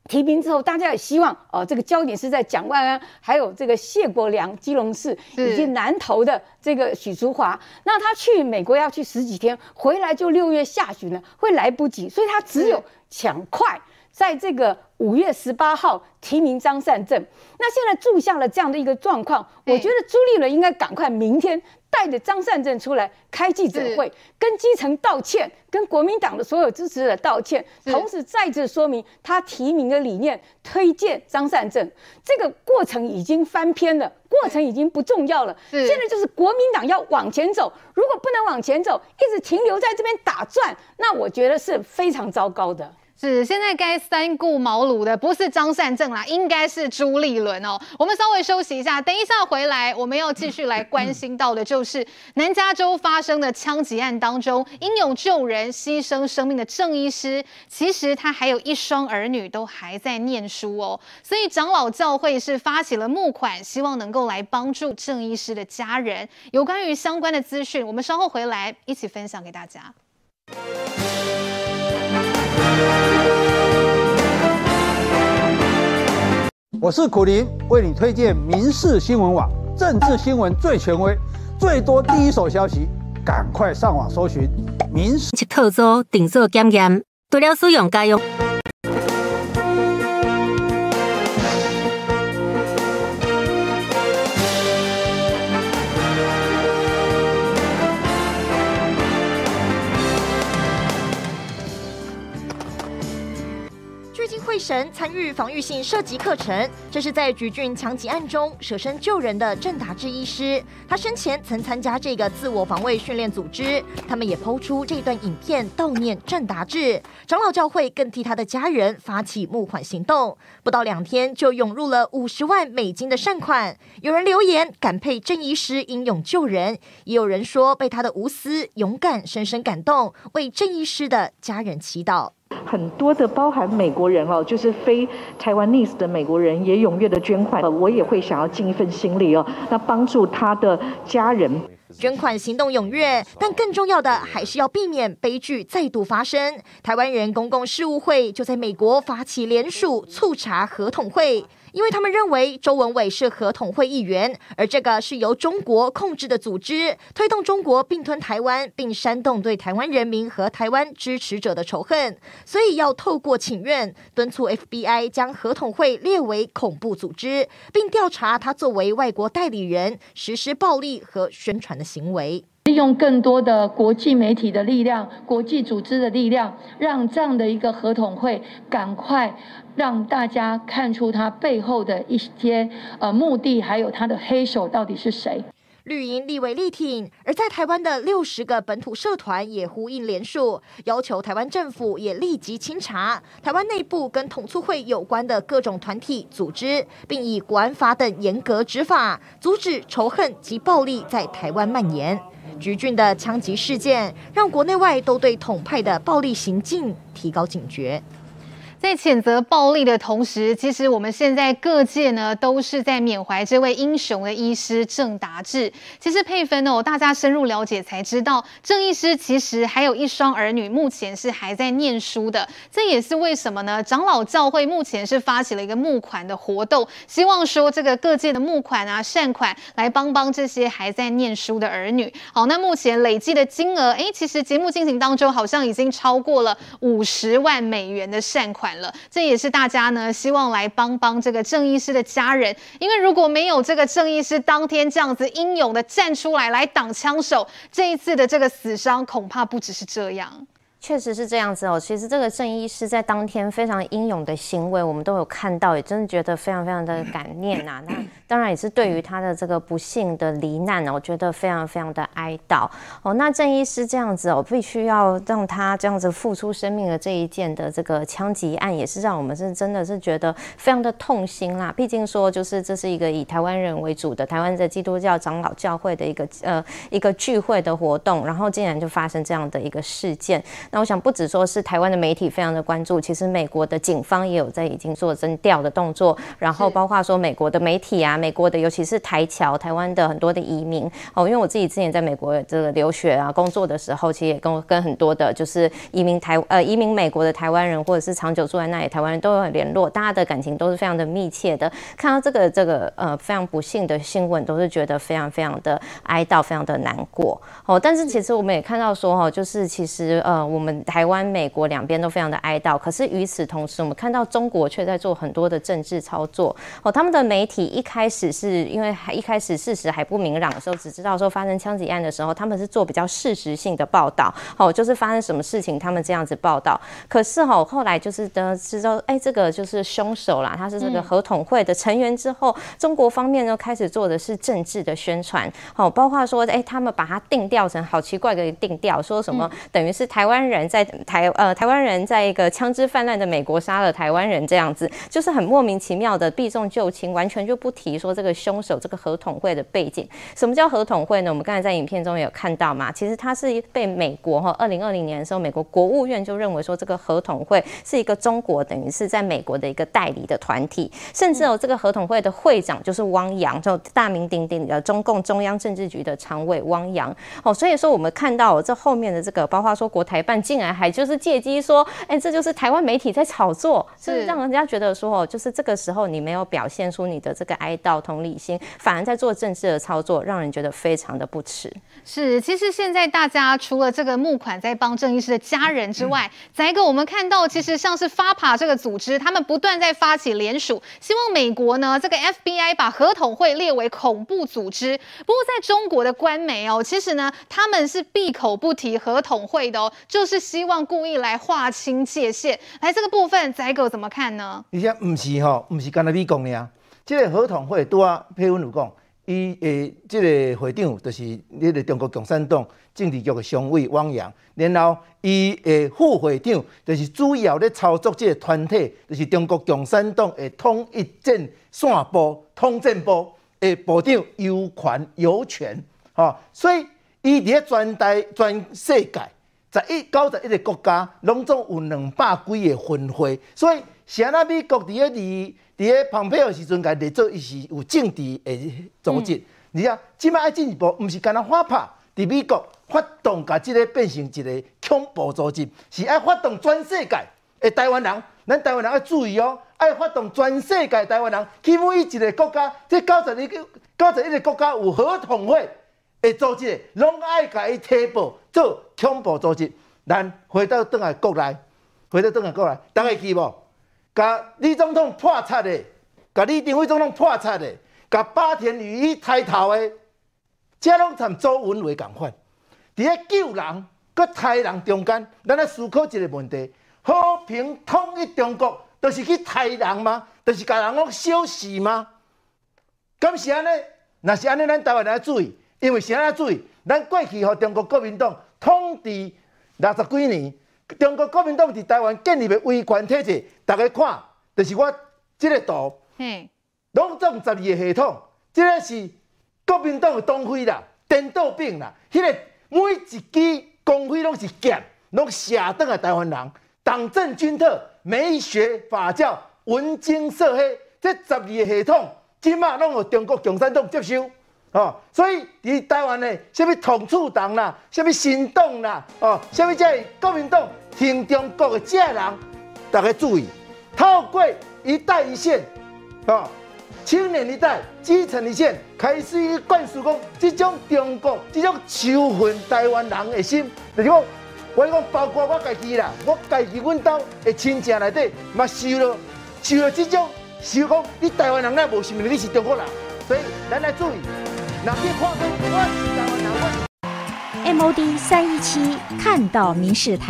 [SPEAKER 13] 提名之后，大家也希望哦，这个焦点是在蒋万安，还有这个谢国良，基隆市以及南投的这个许淑华。那他去美国要去十几天，回来就六月下旬了，会来不及，所以他只有抢快。在这个五月十八号提名张善政。那现在注下了这样的一个状况，我觉得朱立伦应该赶快明天。带着张善政出来开记者会，跟基层道歉，跟国民党的所有支持者道歉，同时再次说明他提名的理念，推荐张善政。这个过程已经翻篇了，过程已经不重要了。现在就是国民党要往前走，如果不能往前走，一直停留在这边打转，那我觉得是非常糟糕的。
[SPEAKER 1] 是，现在该三顾茅庐的不是张善政啦，应该是朱立伦哦。我们稍微休息一下，等一下回来，我们要继续来关心到的就是南加州发生的枪击案当中，英勇救人、牺牲生命的郑医师，其实他还有一双儿女都还在念书哦。所以长老教会是发起了募款，希望能够来帮助郑医师的家人。有关于相关的资讯，我们稍后回来一起分享给大家。
[SPEAKER 30] 我是苦林，为你推荐民事新闻网，政治新闻最权威，最多第一手消息，赶快上网搜寻民事。
[SPEAKER 31] 特搜定做检验，除了使用家用。
[SPEAKER 32] 神参与防御性射击课程，这是在橘郡枪击案中舍身救人的郑达志医师。他生前曾参加这个自我防卫训练组织，他们也抛出这段影片悼念郑达志。长老教会更替他的家人发起募款行动，不到两天就涌入了五十万美金的善款。有人留言感佩郑医师英勇救人，也有人说被他的无私勇敢深深感动，为郑医师的家人祈祷。
[SPEAKER 33] 很多的包含美国人哦，就是非台湾 i w a 的美国人也踊跃的捐款，我也会想要尽一份心力哦，那帮助他的家人。
[SPEAKER 32] 捐款行动踊跃，但更重要的还是要避免悲剧再度发生。台湾人公共事务会就在美国发起联署促查合同会。因为他们认为周文伟是合统会议员，而这个是由中国控制的组织，推动中国并吞台湾，并煽动对台湾人民和台湾支持者的仇恨，所以要透过请愿敦促 FBI 将合统会列为恐怖组织，并调查他作为外国代理人实施暴力和宣传的行为。
[SPEAKER 33] 利用更多的国际媒体的力量、国际组织的力量，让这样的一个合同会赶快让大家看出他背后的一些呃目的，还有他的黑手到底是谁。
[SPEAKER 32] 绿营立委力挺，而在台湾的六十个本土社团也呼应联署，要求台湾政府也立即清查台湾内部跟统促会有关的各种团体组织，并以国安法等严格执法，阻止仇恨及暴力在台湾蔓延。橘郡的枪击事件，让国内外都对统派的暴力行径提高警觉。
[SPEAKER 1] 在谴责暴力的同时，其实我们现在各界呢都是在缅怀这位英雄的医师郑达志。其实佩芬哦，大家深入了解才知道，郑医师其实还有一双儿女，目前是还在念书的。这也是为什么呢？长老教会目前是发起了一个募款的活动，希望说这个各界的募款啊、善款来帮帮这些还在念书的儿女。好，那目前累计的金额，哎，其实节目进行当中好像已经超过了五十万美元的善款。这也是大家呢希望来帮帮这个郑医师的家人，因为如果没有这个郑医师当天这样子英勇的站出来来挡枪手，这一次的这个死伤恐怕不只是这样。
[SPEAKER 3] 确实是这样子哦。其实这个郑医师在当天非常英勇的行为，我们都有看到，也真的觉得非常非常的感念呐、那当然也是对于他的这个不幸的罹难呢，我觉得非常非常的哀悼哦。那郑医师这样子哦，必须要让他这样子付出生命的这一件的这个枪击案，也是让我们是真的是觉得非常的痛心啦。毕竟说就是这是一个以台湾人为主的台湾的基督教长老教会的一个呃一个聚会的活动，然后竟然就发生这样的一个事件。那我想，不只说是台湾的媒体非常的关注，其实美国的警方也有在已经做侦调的动作，然后包括说美国的媒体啊，美国的，尤其是台侨、台湾的很多的移民哦，因为我自己之前在美国这个留学啊、工作的时候，其实也跟跟很多的就是移民台呃移民美国的台湾人，或者是长久住在那里台湾人都有很联络，大家的感情都是非常的密切的。看到这个这个呃非常不幸的新闻，都是觉得非常非常的哀悼，非常的难过哦。但是其实我们也看到说哈，就是其实呃我们台湾、美国两边都非常的哀悼，可是与此同时，我们看到中国却在做很多的政治操作哦。他们的媒体一开始是因为还一开始事实还不明朗的时候，只知道说发生枪击案的时候，他们是做比较事实性的报道。哦，就是发生什么事情，他们这样子报道。可是哦，后来就是得知道，哎，这个就是凶手啦，他是这个合统会的成员之后，中国方面呢开始做的是政治的宣传，哦，包括说，哎，他们把它定调成好奇怪的定调，说什么等于是台湾人在台呃台湾人在一个枪支泛滥的美国杀了台湾人这样子，就是很莫名其妙的避重就轻，完全就不提说这个凶手这个合统会的背景。什么叫合统会呢？我们刚才在影片中也有看到嘛，其实他是被美国哈，二零二零年的时候，美国国务院就认为说这个合统会是一个中国等于是在美国的一个代理的团体，甚至哦这个合统会的会长就是汪洋，就大名鼎鼎的中共中央政治局的常委汪洋哦。所以说我们看到这后面的这个，包括说国台办竟然还就是借机说，哎，这就是台湾媒体在炒作，是让人家觉得说哦，就是这个时候你没有表现出你的这个哀悼同理心，反而在做政治的操作，让人觉得非常的不齿。
[SPEAKER 1] 是，其实现在大家除了这个募款在帮郑医师的家人之外，再一个我们看到，其实像是 FAPA 这个组织，他们不断在发起联署，希望美国呢这个 FBI 把合统会列为恐怖组织。不过在中国的官媒哦，其实呢他们是闭口不提合统会的哦，就是希望故意来划清界限。来这个部分，宰狗怎么看呢？
[SPEAKER 2] 而且不是哈，不是刚才你讲的啊，这个合同会都啊，佩文有讲。伊诶，即个会长就是迄个中国共产党政治局的常委汪洋，然后伊诶副会长就是主要咧操作即个团体，就是中国共产党诶统一战线部统战部诶部长尤权尤权，吼，所以伊伫咧全台全世界十一九十一个国家，拢总有两百几个分会，所以啥那美国伫咧伫。伫咧蓬佩奥时阵，甲列做伊是有政治诶组织。而且即摆爱进一步，毋是干那发拍伫美国发动，甲即个变成一个恐怖组织，是爱发动全世界诶台湾人。咱台湾人要注意哦，爱发动全世界台湾人去每一个国家，即九十一个九十一个国家有合同会诶组织，拢爱甲伊提报做恐怖组织。咱回到倒来国内，回到倒来国内，大家记无？甲李总统破产的，甲李登辉总统破产的，甲巴田与一抬头的，这拢参周文伟共款。伫咧救人佮杀人中间，咱来思考一个问题：和平统一中国，都、是去杀人吗？都、是甲人拢消死吗？敢是安尼？若是安尼，咱台湾人要注意，因为啥要注意？咱过去和中国国民党统治六十几年。中国国民党伫台湾建立的威权体制，大家看，就是我这个图，拢总十二个系统，这个是国民党的党徽啦，电道柄啦，迄、那个每一支光辉拢是剑，拢射倒来台湾人，党政军特、美学法教、文经社黑，这十二个系统，即马拢由中国共产党接收。哦，所以伫台湾的什么统促党啦，什么新党啦，哦，什么这国民党听中国的这人，大家注意，透过一带一线，哦，青年一代、基层一线，开始去灌输讲，这种中国这种仇恨台湾人的心，就是讲，我讲包括我家己啦，我家己阮兜的亲戚内底，嘛受了受了这种受讲，你台湾人那无想到你是中国人，所以咱来注意。MOD 三一七看到民视台。